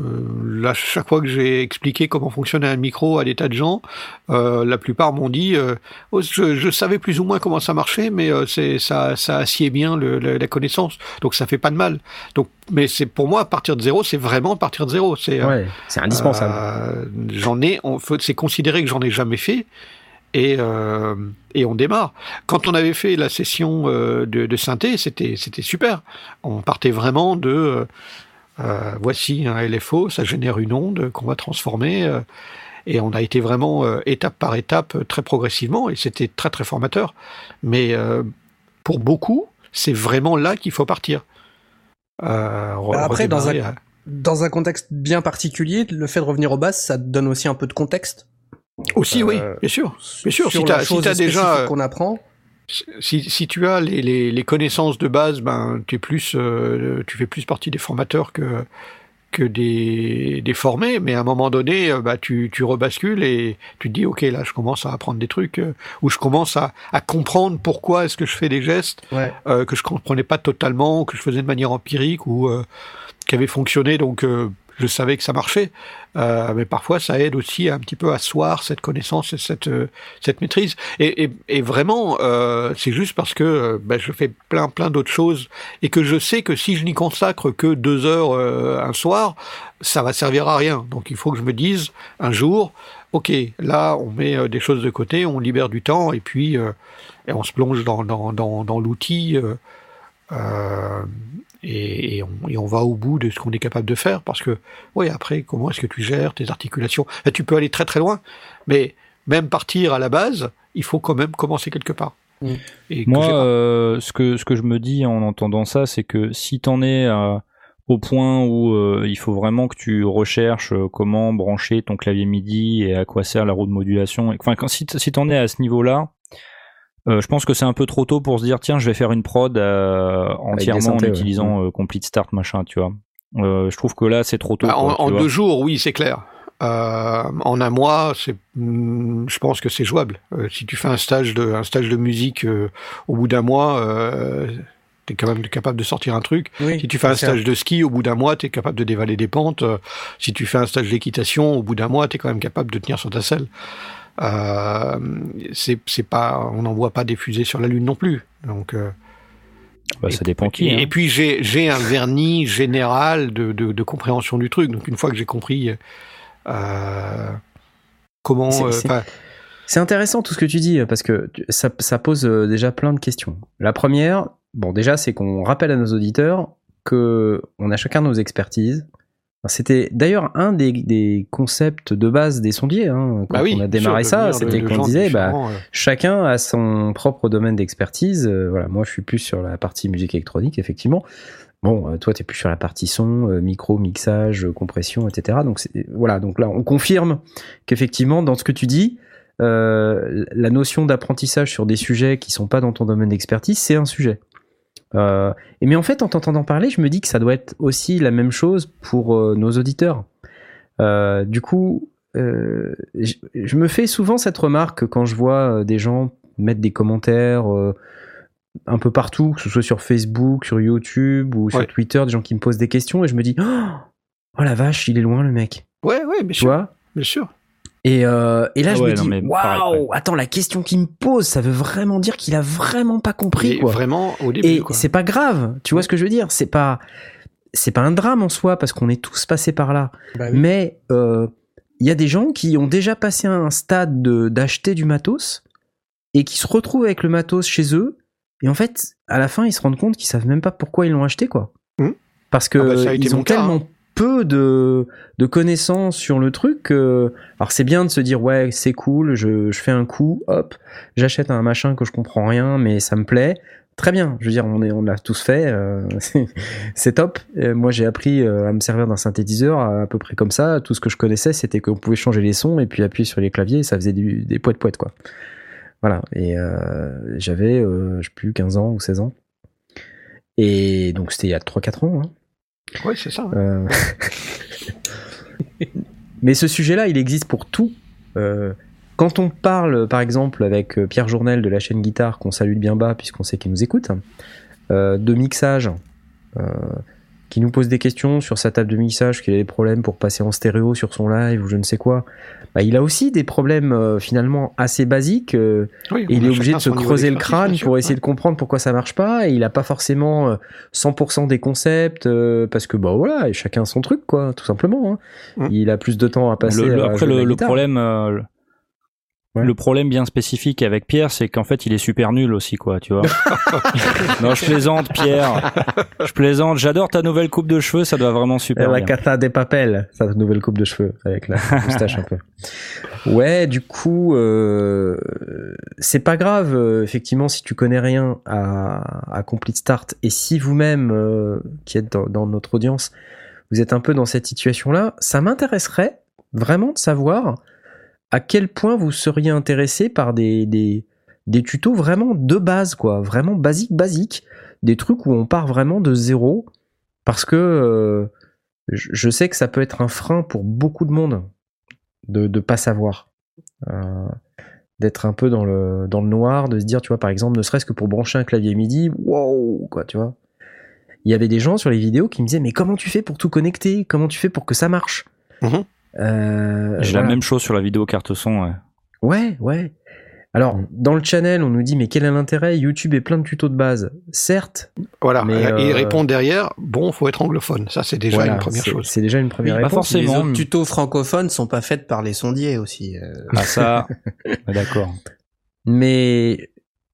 D: là, chaque fois que j'ai expliqué comment fonctionnait un micro à des tas de gens, euh, la plupart m'ont dit, euh, Oh, je, je savais plus ou moins comment ça marchait, mais c'est ça, ça assied bien le, le- la connaissance, donc ça fait pas de mal. Donc, mais c'est pour moi partir de zéro, c'est vraiment partir de zéro. C'est
B: Ouais, c'est indispensable.
D: j'en ai, c'est considéré que j'en ai jamais fait. Et, euh, et on démarre. Quand on avait fait la session euh, de, de synthé, c'était super. On partait vraiment de euh, voici un LFO, ça génère une onde qu'on va transformer. euh, et on a été vraiment étape par étape, très progressivement, et c'était très très formateur. Mais pour beaucoup, c'est vraiment là qu'il faut partir.
F: Bah, après, dans un-
D: redémarrer,
F: Dans un contexte bien particulier, le fait de revenir aux bases, ça donne aussi un peu de contexte.
D: Aussi, oui,
F: Euh,
D: bien sûr. Bien sûr, si
F: chose
D: t'as déjà,
F: qu'on apprend.
D: si, si tu as les, les, les connaissances de base, ben tu es plus, euh, tu fais plus partie des formateurs que que des, des formés, mais à un moment donné, euh, bah, tu, tu rebascules et tu te dis, ok, là, je commence à apprendre des trucs, euh, ou je commence à, à comprendre pourquoi est-ce que je fais des gestes
F: Ouais.
D: euh, que je comprenais pas totalement, que je faisais de manière empirique ou euh, qui avaient fonctionné. Donc, je savais que ça marchait. Euh, mais parfois, ça aide aussi un petit peu à asseoir cette connaissance et cette, euh, cette maîtrise. Et, vraiment, euh, c'est juste parce que ben, je fais plein, plein d'autres choses et que je sais que si je n'y consacre que deux heures un soir, ça va servir à rien. Donc, il faut que je me dise un jour, ok, là, on met des choses de côté, on libère du temps et puis et on se plonge dans, dans, dans, l'outil. Et, et, on, et on va au bout de ce qu'on est capable de faire parce que oui après comment est-ce que tu gères tes articulations? Là, tu peux aller très très loin mais même partir à la base il faut quand même commencer quelque part.
F: Mm.
D: et
E: Moi, euh, ce que ce que je me dis en entendant ça, c'est que si t'en es euh, au point où euh, il faut vraiment que tu recherches euh, comment brancher ton clavier MIDI et à quoi sert la roue de modulation, et- enfin quand si t'en es à ce niveau-là, euh, je pense que c'est un peu trop tôt pour se dire tiens je vais faire une prod euh, entièrement en
B: ouais.
E: utilisant euh, Complete Start machin, tu vois. Euh, je trouve que là c'est trop tôt.
D: Bah, en
E: quoi,
D: deux jours oui c'est clair euh, en un mois c'est hmm, je pense que c'est jouable Euh, si tu fais un stage de un stage de musique euh, au bout d'un mois euh, t'es quand même capable de sortir un truc
F: Oui,
D: Si tu fais un stage de ski, au bout d'un mois, tu es capable de dévaler des pentes. Euh, Si tu fais un stage d'équitation, au bout d'un mois, tu es quand même capable de tenir sur ta selle. Euh, c'est c'est pas, on n'en voit pas des fusées sur la Lune non plus. Donc, euh,
E: Bah, ça dépend qui.
D: et,
E: hein.
D: et puis j'ai j'ai un vernis général de, de, de compréhension du truc. Donc une fois que j'ai compris euh, comment,
B: C'est-
D: euh,
B: c'est- intéressant tout ce que tu dis parce que ça, ça pose déjà plein de questions. La première, bon déjà, c'est qu'on rappelle à nos auditeurs que on a chacun nos expertises. C'était d'ailleurs un des, des concepts de base des sondiers. Hein, quand
D: bah oui,
B: on a démarré
D: sûr,
B: ça, c'était qu'on disait, bah,
D: euh.
B: chacun a son propre domaine d'expertise. Euh, voilà, moi, je suis plus sur la partie musique électronique, effectivement. Bon, euh, toi, tu es plus sur la partie son, euh, micro, mixage, compression, etc. Donc voilà, donc là, on confirme qu'effectivement, dans ce que tu dis, euh, la notion d'apprentissage sur des sujets qui sont pas dans ton domaine d'expertise, c'est un sujet. Euh, et mais en fait, en t'entendant parler, je me dis que ça doit être aussi la même chose pour euh, nos auditeurs. Euh, du coup, je, je me fais souvent cette remarque quand je vois des gens mettre des commentaires un peu partout, que ce soit sur Facebook, sur YouTube ou sur. Twitter, des gens qui me posent des questions et je me dis oh, oh la vache, il est loin le mec.
D: Ouais, ouais, bien
B: Tu
D: sûr,
B: vois?
D: Bien sûr.
B: Et, euh, et là,
E: Ah
B: je me dis, waouh, attends, la question qu'il me pose, ça veut vraiment dire qu'il a vraiment pas compris, quoi.
D: vraiment au début.
B: Et c'est pas grave, tu vois ce que je veux dire? C'est pas, c'est pas un drame en soi parce qu'on est tous passés par là.
F: Bah oui.
B: Mais euh, il y a des gens qui ont déjà passé un stade de- d'acheter du matos et qui se retrouvent avec le matos chez eux. Et en fait, à la fin, ils se rendent compte qu'ils savent même pas pourquoi ils l'ont acheté, quoi.
D: Mhm.
B: Parce que
D: Ah bah,
B: ils ont
D: cas,
B: tellement
D: hein.
B: Peu de, de connaissances sur le truc. que- alors c'est bien de se dire ouais c'est cool, je, je fais un coup, hop, j'achète un machin que je comprends rien, mais ça me plaît. Très bien, je veux dire on on l'a tous fait, euh, c'est- top. Euh, moi j'ai appris euh, à me servir d'un synthétiseur à, peu près comme ça. Tout ce que je connaissais c'était qu'on pouvait changer les sons et puis appuyer sur les claviers, ça faisait du- des poètes poètes quoi. Voilà et euh, j'avais euh, je sais plus 15 ans ou 16 ans. Et donc c'était il y a 3-4 ans. Hein.
D: Ouais, c'est ça.
B: Euh, Mais ce sujet-là, il existe pour tout. Euh, quand on parle, par exemple, avec euh, Pierre Journel de la chaîne Guitare, qu'on salue bien bas puisqu'on sait qu'il nous écoute, euh, de mixage, qui nous pose des questions sur sa table de mixage, qu'il a des problèmes pour passer en stéréo sur son live ou je ne sais quoi, bah, il a aussi des problèmes euh, finalement assez basiques. euh,
D: Oui,
B: et il est obligé de se creuser le crâne
D: sûr,
B: pour essayer
D: ouais.
B: de comprendre pourquoi ça marche pas. Et il a pas forcément euh, 100% des concepts euh, parce que bah voilà, et chacun son truc quoi, tout simplement. hein.
D: Mm.
B: Il a plus de temps à passer.
E: Le- le-
B: à
E: après, le, le problème, euh, le-
B: Ouais.
E: le problème bien spécifique avec Pierre, c'est qu'en fait, il est super nul aussi, quoi, tu vois. non, je plaisante, Pierre. Je plaisante. J'adore ta nouvelle coupe de cheveux, ça doit vraiment super
B: la
E: bien.
B: cata des papels, sa nouvelle coupe de cheveux avec la moustache un peu. Ouais, du coup, euh, c'est pas grave, euh, effectivement, si tu connais rien à, à Complete Start et si vous-même, euh, qui êtes dans, dans notre audience, vous êtes un peu dans cette situation-là, ça m'intéresserait vraiment de savoir à quel point vous seriez intéressé par des, des, des tutos vraiment de base, quoi, vraiment basique, basique, des trucs où on part vraiment de zéro, parce que euh, je sais que ça peut être un frein pour beaucoup de monde de ne pas savoir. Euh, d'être un peu dans le, dans le noir, de se dire, tu vois, par exemple, ne serait-ce que pour brancher un clavier MIDI, wow, quoi, tu vois. il y avait des gens sur les vidéos qui me disaient mais comment tu fais pour tout connecter? Comment tu fais pour que ça marche?
D: Mhm.
B: Euh,
E: J'ai
B: voilà.
E: la même chose sur la vidéo carte son. ouais.
B: Ouais, ouais. Alors, dans le channel, on nous dit, mais quel est l'intérêt? YouTube est plein de tutos de base. Certes,
D: Voilà.
B: Mais,
D: et
B: euh,
D: ils répondent derrière, bon, faut être anglophone. Ça, c'est déjà
B: voilà,
D: une première chose.
B: C'est déjà une première
E: Oui, pas
B: réponse.
E: forcément.
F: Les autres tutos francophones sont pas faits par les sondiers aussi. euh.
E: Ah ça, d'accord.
B: Mais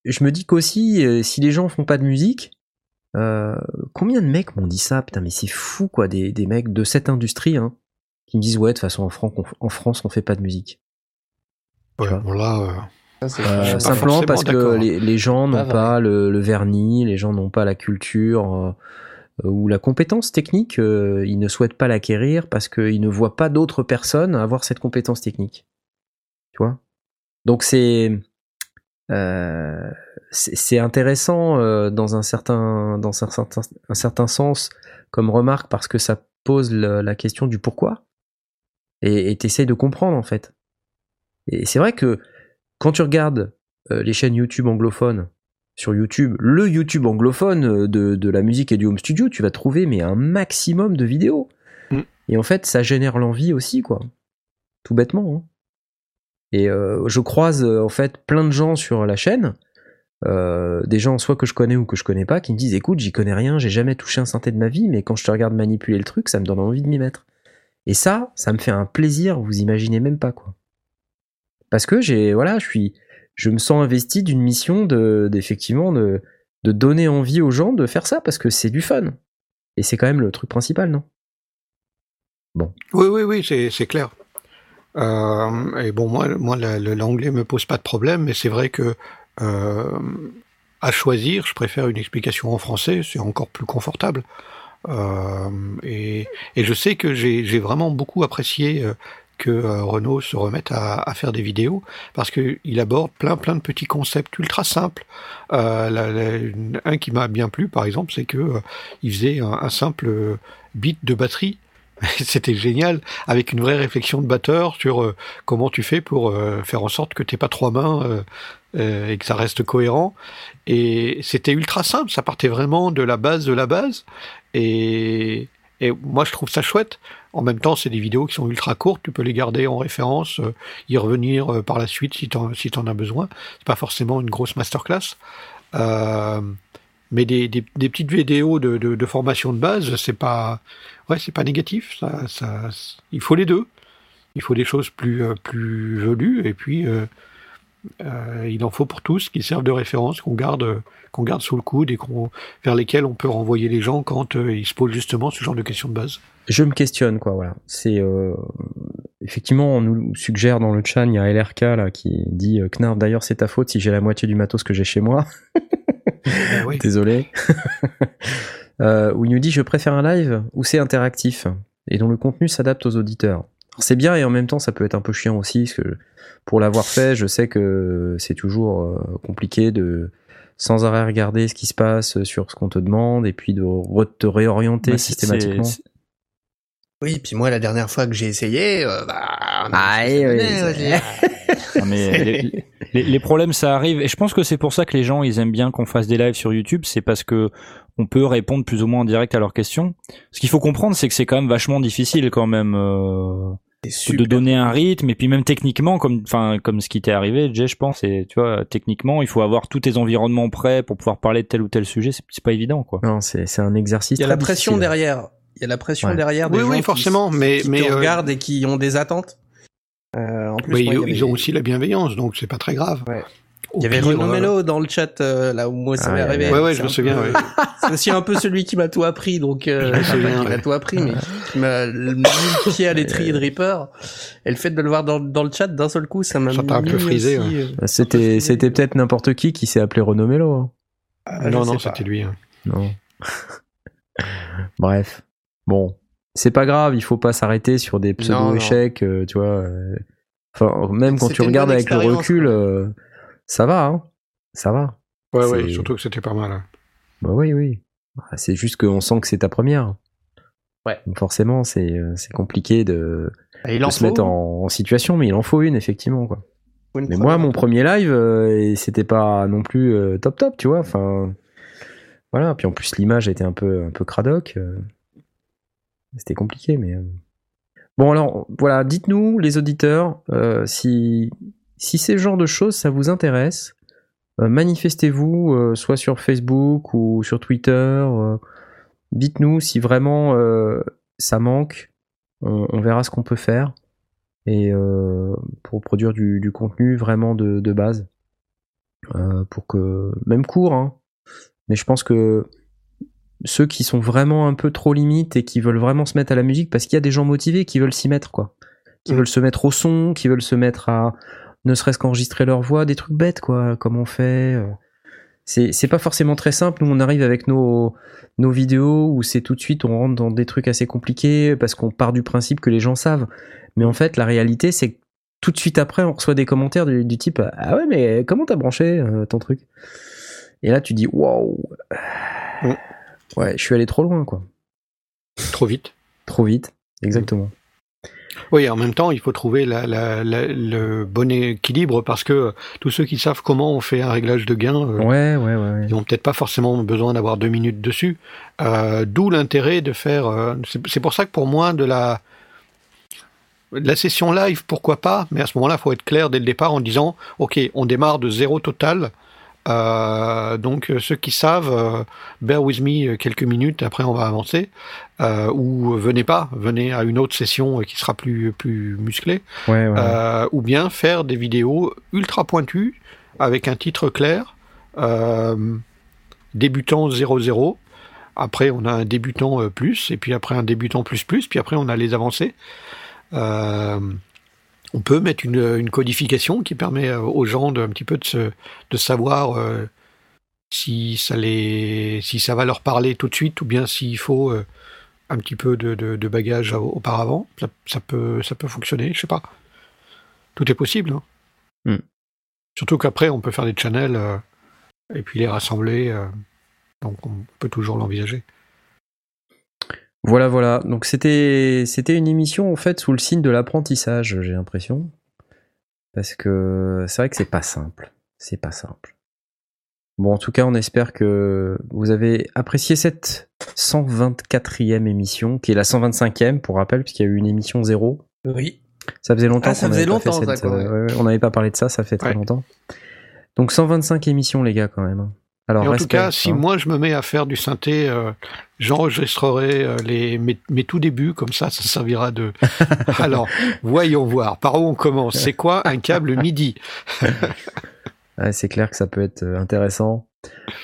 B: je me dis qu'aussi, euh, si les gens font pas de musique, euh, combien de mecs m'ont dit ça? Putain, mais c'est fou, quoi, des, des mecs de cette industrie, hein, qui me disent, ouais, de toute façon, en, Fran- en France, on fait pas de musique.
D: Ouais, bon, là, euh,
F: Ça,
B: Euh, simplement parce que
D: d'accord.
B: les, les gens n'ont pas le, le vernis, les gens n'ont pas la culture euh, ou la compétence technique, euh, ils ne souhaitent pas l'acquérir parce qu'ils ne voient pas d'autres personnes avoir cette compétence technique. Tu vois? Donc c'est euh, c'est intéressant euh, dans un certain dans un certain un certain sens comme remarque parce que ça pose la question du pourquoi et t'essayes de comprendre en fait. Et c'est vrai que quand tu regardes euh, les chaînes YouTube anglophones sur YouTube, le YouTube anglophone euh, de, de la musique et du home studio, tu vas trouver mais un maximum de vidéos.
D: Mm.
B: Et en fait, ça génère l'envie aussi, quoi. Tout bêtement. hein. Et euh, je croise en fait plein de gens sur la chaîne, euh, des gens soit que je connais ou que je connais pas, qui me disent écoute, j'y connais rien, j'ai jamais touché un synthé de ma vie, mais quand je te regarde manipuler le truc, ça me donne envie de m'y mettre. Et ça, ça me fait un plaisir, vous imaginez même pas quoi. Parce que j'ai, voilà, je suis, je me sens investi d'une mission de, d'effectivement de, donner envie aux gens de faire ça parce que c'est du fun. Et c'est quand même le truc principal, non?
D: Oui, oui, oui, c'est c'est clair. Euh, et bon, moi, moi, l'anglais me pose pas de problème, mais c'est vrai que euh, à choisir, je préfère une explication en français, c'est encore plus confortable. Euh, et, je sais que j'ai vraiment beaucoup apprécié euh, que euh, Renault se remette à, faire des vidéos parce que il aborde plein plein de petits concepts ultra simples. Un qui m'a bien plu, par exemple, c'est que il faisait un, simple bit de batterie. C'était génial, avec une vraie réflexion de batteur sur comment tu fais pour faire en sorte que t'aies pas trois mains euh, et que ça reste cohérent. Et c'était ultra simple, ça partait vraiment de la base de la base. Et, moi, je trouve ça chouette. En même temps, c'est des vidéos qui sont ultra courtes, tu peux les garder en référence, euh, y revenir euh, par la suite si t'en si t'en as besoin. C'est pas forcément une grosse masterclass. Mais des, petites vidéos de, formation de base, c'est pas, ouais, pas négatif. Ça, il faut les deux. Il faut des choses plus, plus velues et puis euh, il en faut pour tous qui servent de référence, qu'on garde, qu'on garde sous le coude et qu'on, vers lesquels on peut renvoyer les gens quand euh, ils se posent justement ce genre de questions de base.
B: je me questionne quoi voilà c'est euh, effectivement on nous suggère dans le chat il y a LRK là qui dit Knarf d'ailleurs c'est ta faute si j'ai la moitié du matos que j'ai chez moi
D: Ben oui.
B: désolé où il nous dit je préfère un live où c'est interactif et dont le contenu s'adapte aux auditeurs c'est bien et en même temps ça peut être un peu chiant aussi parce que pour l'avoir fait je sais que c'est toujours euh, compliqué de sans arrêt regarder ce qui se passe sur ce qu'on te demande et puis de re- te réorienter
E: Bah,
B: systématiquement.
F: Oui, puis moi, la dernière fois que j'ai essayé, euh, bah,
B: Ah, oui, oui,
E: Non, mais les, les- les problèmes ça arrive et je pense que c'est pour ça que les gens ils aiment bien qu'on fasse des lives sur YouTube, c'est parce que on peut répondre plus ou moins en direct à leurs questions. Ce qu'il faut comprendre c'est que c'est quand même vachement difficile quand même euh, de donner un rythme et puis même techniquement comme enfin comme ce qui t'est arrivé Jay je pense et tu vois techniquement il faut avoir tous tes environnements prêts pour pouvoir parler de tel ou tel sujet, c'est c'est pas évident quoi.
B: Non, c'est c'est un exercice.
F: Il y a la pression
B: difficile.
F: derrière. Il y a la pression
B: Ouais.
F: derrière des
D: Oui,
F: gens
D: oui,
F: qui-
D: forcément, mais-
F: qui
D: mais,
F: te
D: euh,
F: regardent et qui ont des attentes. Euh, en plus,
D: Mais
F: moi,
D: ils, ont aussi la bienveillance, donc c'est pas très grave.
F: Ouais. Il y avait Renaud
D: euh,
F: Mello dans le chat, euh, là où moi ça
B: Ah,
F: m'est
B: ouais,
F: arrivé.
D: ouais, ouais, je me souviens,
F: peu-
D: ouais.
F: C'est aussi un peu celui qui m'a tout appris, donc euh,
D: Je me souviens,
F: pas qui m'a tout appris, mais qui m'a mis le pied à l'étrier de Reaper. Et le fait de le voir dans, dans le chat d'un seul coup, ça m'a
D: Ça t'a un
F: mis
D: peu frisé, ouais.
F: euh,
B: C'était c'était peut-être n'importe qui qui s'est appelé Renaud Mello. hein.
F: ah, je
D: non, non, c'était lui. hein.
B: Non. Bref. Bon, c'est pas grave, il faut pas s'arrêter sur des
F: Non,
B: pseudo
F: non.
B: échecs, euh, tu vois. euh. Enfin, même quand tu regardes avec le recul, euh, ça va, hein. Ça va.
D: Ouais, ouais, surtout que c'était pas mal. hein.
B: Bah oui, oui. Ah, C'est juste qu'on sent que c'est ta première.
F: Ouais.
B: Donc forcément, c'est euh, c'est compliqué de,
F: Et il
B: de
F: en
B: se
F: faut.
B: mettre en, en situation, mais il en faut une effectivement, quoi.
F: faut une
B: Mais moi, mon premier live, euh, c'était pas non plus euh, top top, tu vois. Enfin, voilà. Puis en plus, l'image était un peu, un peu cradoc. euh, C'était compliqué, mais. euh. Bon, alors, voilà, dites-nous, les auditeurs, euh, si, si ces genres de choses, ça vous intéresse, euh, manifestez-vous, euh, soit sur Facebook ou sur Twitter. euh, dites-nous si vraiment ça manque. On, on verra ce qu'on peut faire. Et euh, pour produire du, du contenu vraiment de, de base. Pour que. Même court, hein. Mais je pense que ceux qui sont vraiment un peu trop limites et qui veulent vraiment se mettre à la musique, parce qu'il y a des gens motivés qui veulent s'y mettre, quoi. Qui
D: Mm.
B: veulent se mettre au son, qui veulent se mettre à ne serait-ce qu'enregistrer leur voix, des trucs bêtes, quoi, comme on fait. euh. C'est pas forcément très simple. Nous, on arrive avec nos, nos vidéos où c'est tout de suite, on rentre dans des trucs assez compliqués parce qu'on part du principe que les gens savent. Mais en fait, la réalité, c'est que tout de suite après, on reçoit des commentaires du, du type Ah ouais, mais comment t'as branché euh, ton truc? Et là, tu dis Waouh
D: Mm.
B: Ouais, je suis allé trop loin, quoi.
D: Trop vite.
B: Trop vite. Exactement.
D: Oui, en même temps, il faut trouver la, la- la- le bon équilibre parce que tous ceux qui savent comment on fait un réglage de gain, euh,
B: Ouais, ouais, ouais. ouais.
D: ils n'ont peut-être pas forcément besoin d'avoir deux minutes dessus. Euh, D'où l'intérêt de faire. euh, c'est c'est pour ça que pour moi, de la de la session live, pourquoi pas, mais à ce moment-là, il faut être clair dès le départ en disant, ok, on démarre de zéro total. Euh, donc euh, ceux qui savent, euh, bear with me quelques minutes, après on va avancer. Euh, ou venez pas, venez à une autre session qui sera plus plus musclée.
B: Ouais, ouais.
D: Ou bien faire des vidéos ultra pointues avec un titre clair, débutant 0-0. Après, on a un débutant plus, et puis après un débutant plus plus, puis après on a les avancées. On peut mettre une, une codification qui permet euh, aux gens de un petit peu de, se, de savoir euh, si ça les, si ça va leur parler tout de suite, ou bien s'il faut euh, un petit peu de, de, de bagage au- auparavant. Ça, ça peut, ça peut fonctionner, je sais pas. Tout est possible. hein.
B: Hmm.
D: Surtout qu'après, on peut faire des channels euh, et puis les rassembler. donc, on peut toujours l'envisager.
B: Voilà, voilà. Donc c'était c'était une émission en fait sous le signe de l'apprentissage, j'ai l'impression, parce que c'est vrai que c'est pas simple. C'est pas simple. Bon, en tout cas, on espère que vous avez apprécié cette 124e émission, qui est la 125e pour rappel, puisqu'il y a eu une émission zéro.
F: Oui.
B: Ça faisait longtemps
F: Ah, ça faisait longtemps, ça,
B: cette,
F: quoi,
B: euh, ouais, on n'avait pas parlé de ça, ça fait très
D: Ouais.
B: longtemps. Donc 125 émissions, les gars, quand même. Alors,
D: et en tout cas, si
B: hein.
D: moi je me mets à faire du synthé, euh, j'enregistrerai euh, les, mes, mes tout débuts, comme ça, ça servira de. Alors, voyons voir. Par où on commence? C'est quoi un câble MIDI?
B: Ouais, c'est clair que ça peut être euh, intéressant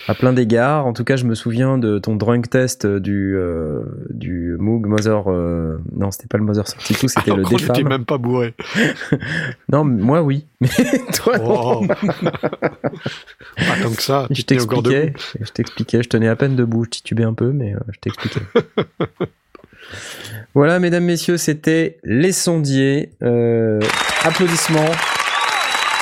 B: à plein d'égards. En tout cas, je me souviens de ton drunk test du euh, du Moog Mother. euh, Non, c'était pas le Mother 32, c'était
D: Alors
B: le
D: n'était
B: Defam.
D: même pas bourré.
B: Non, moi oui, mais toi non.
D: Oh. pas tant que ça.
B: je t'expliquais, je t'expliquais, je tenais à peine debout, je titubais un peu, mais euh, je t'expliquais. voilà, mesdames, messieurs, c'était Les Sondiers. Applaudissements.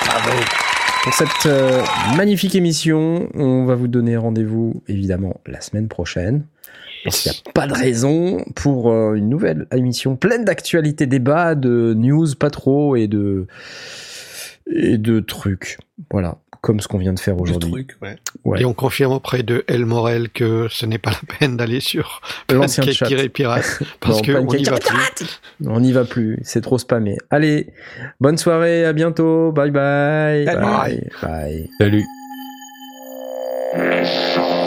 B: Bravo. Pour cette euh, magnifique émission, on va vous donner rendez-vous évidemment la semaine prochaine. Parce qu'il n'y a pas de raison pour euh, une nouvelle émission pleine d'actualités, débats, de news pas trop et de et de trucs. Voilà, comme ce qu'on vient de faire aujourd'hui.
F: truc, ouais.
B: Ouais.
D: Et on confirme auprès de El Morel que ce n'est pas la peine d'aller sur
B: L'ancien chat.
D: Pancake-Pirate parce
B: Non,
D: que on n'y va plus.
B: On n'y va plus, c'est trop spammé. Allez, bonne soirée, à bientôt, bye bye.
F: Salut.
B: Bye. bye.
G: Salut.
H: Bye.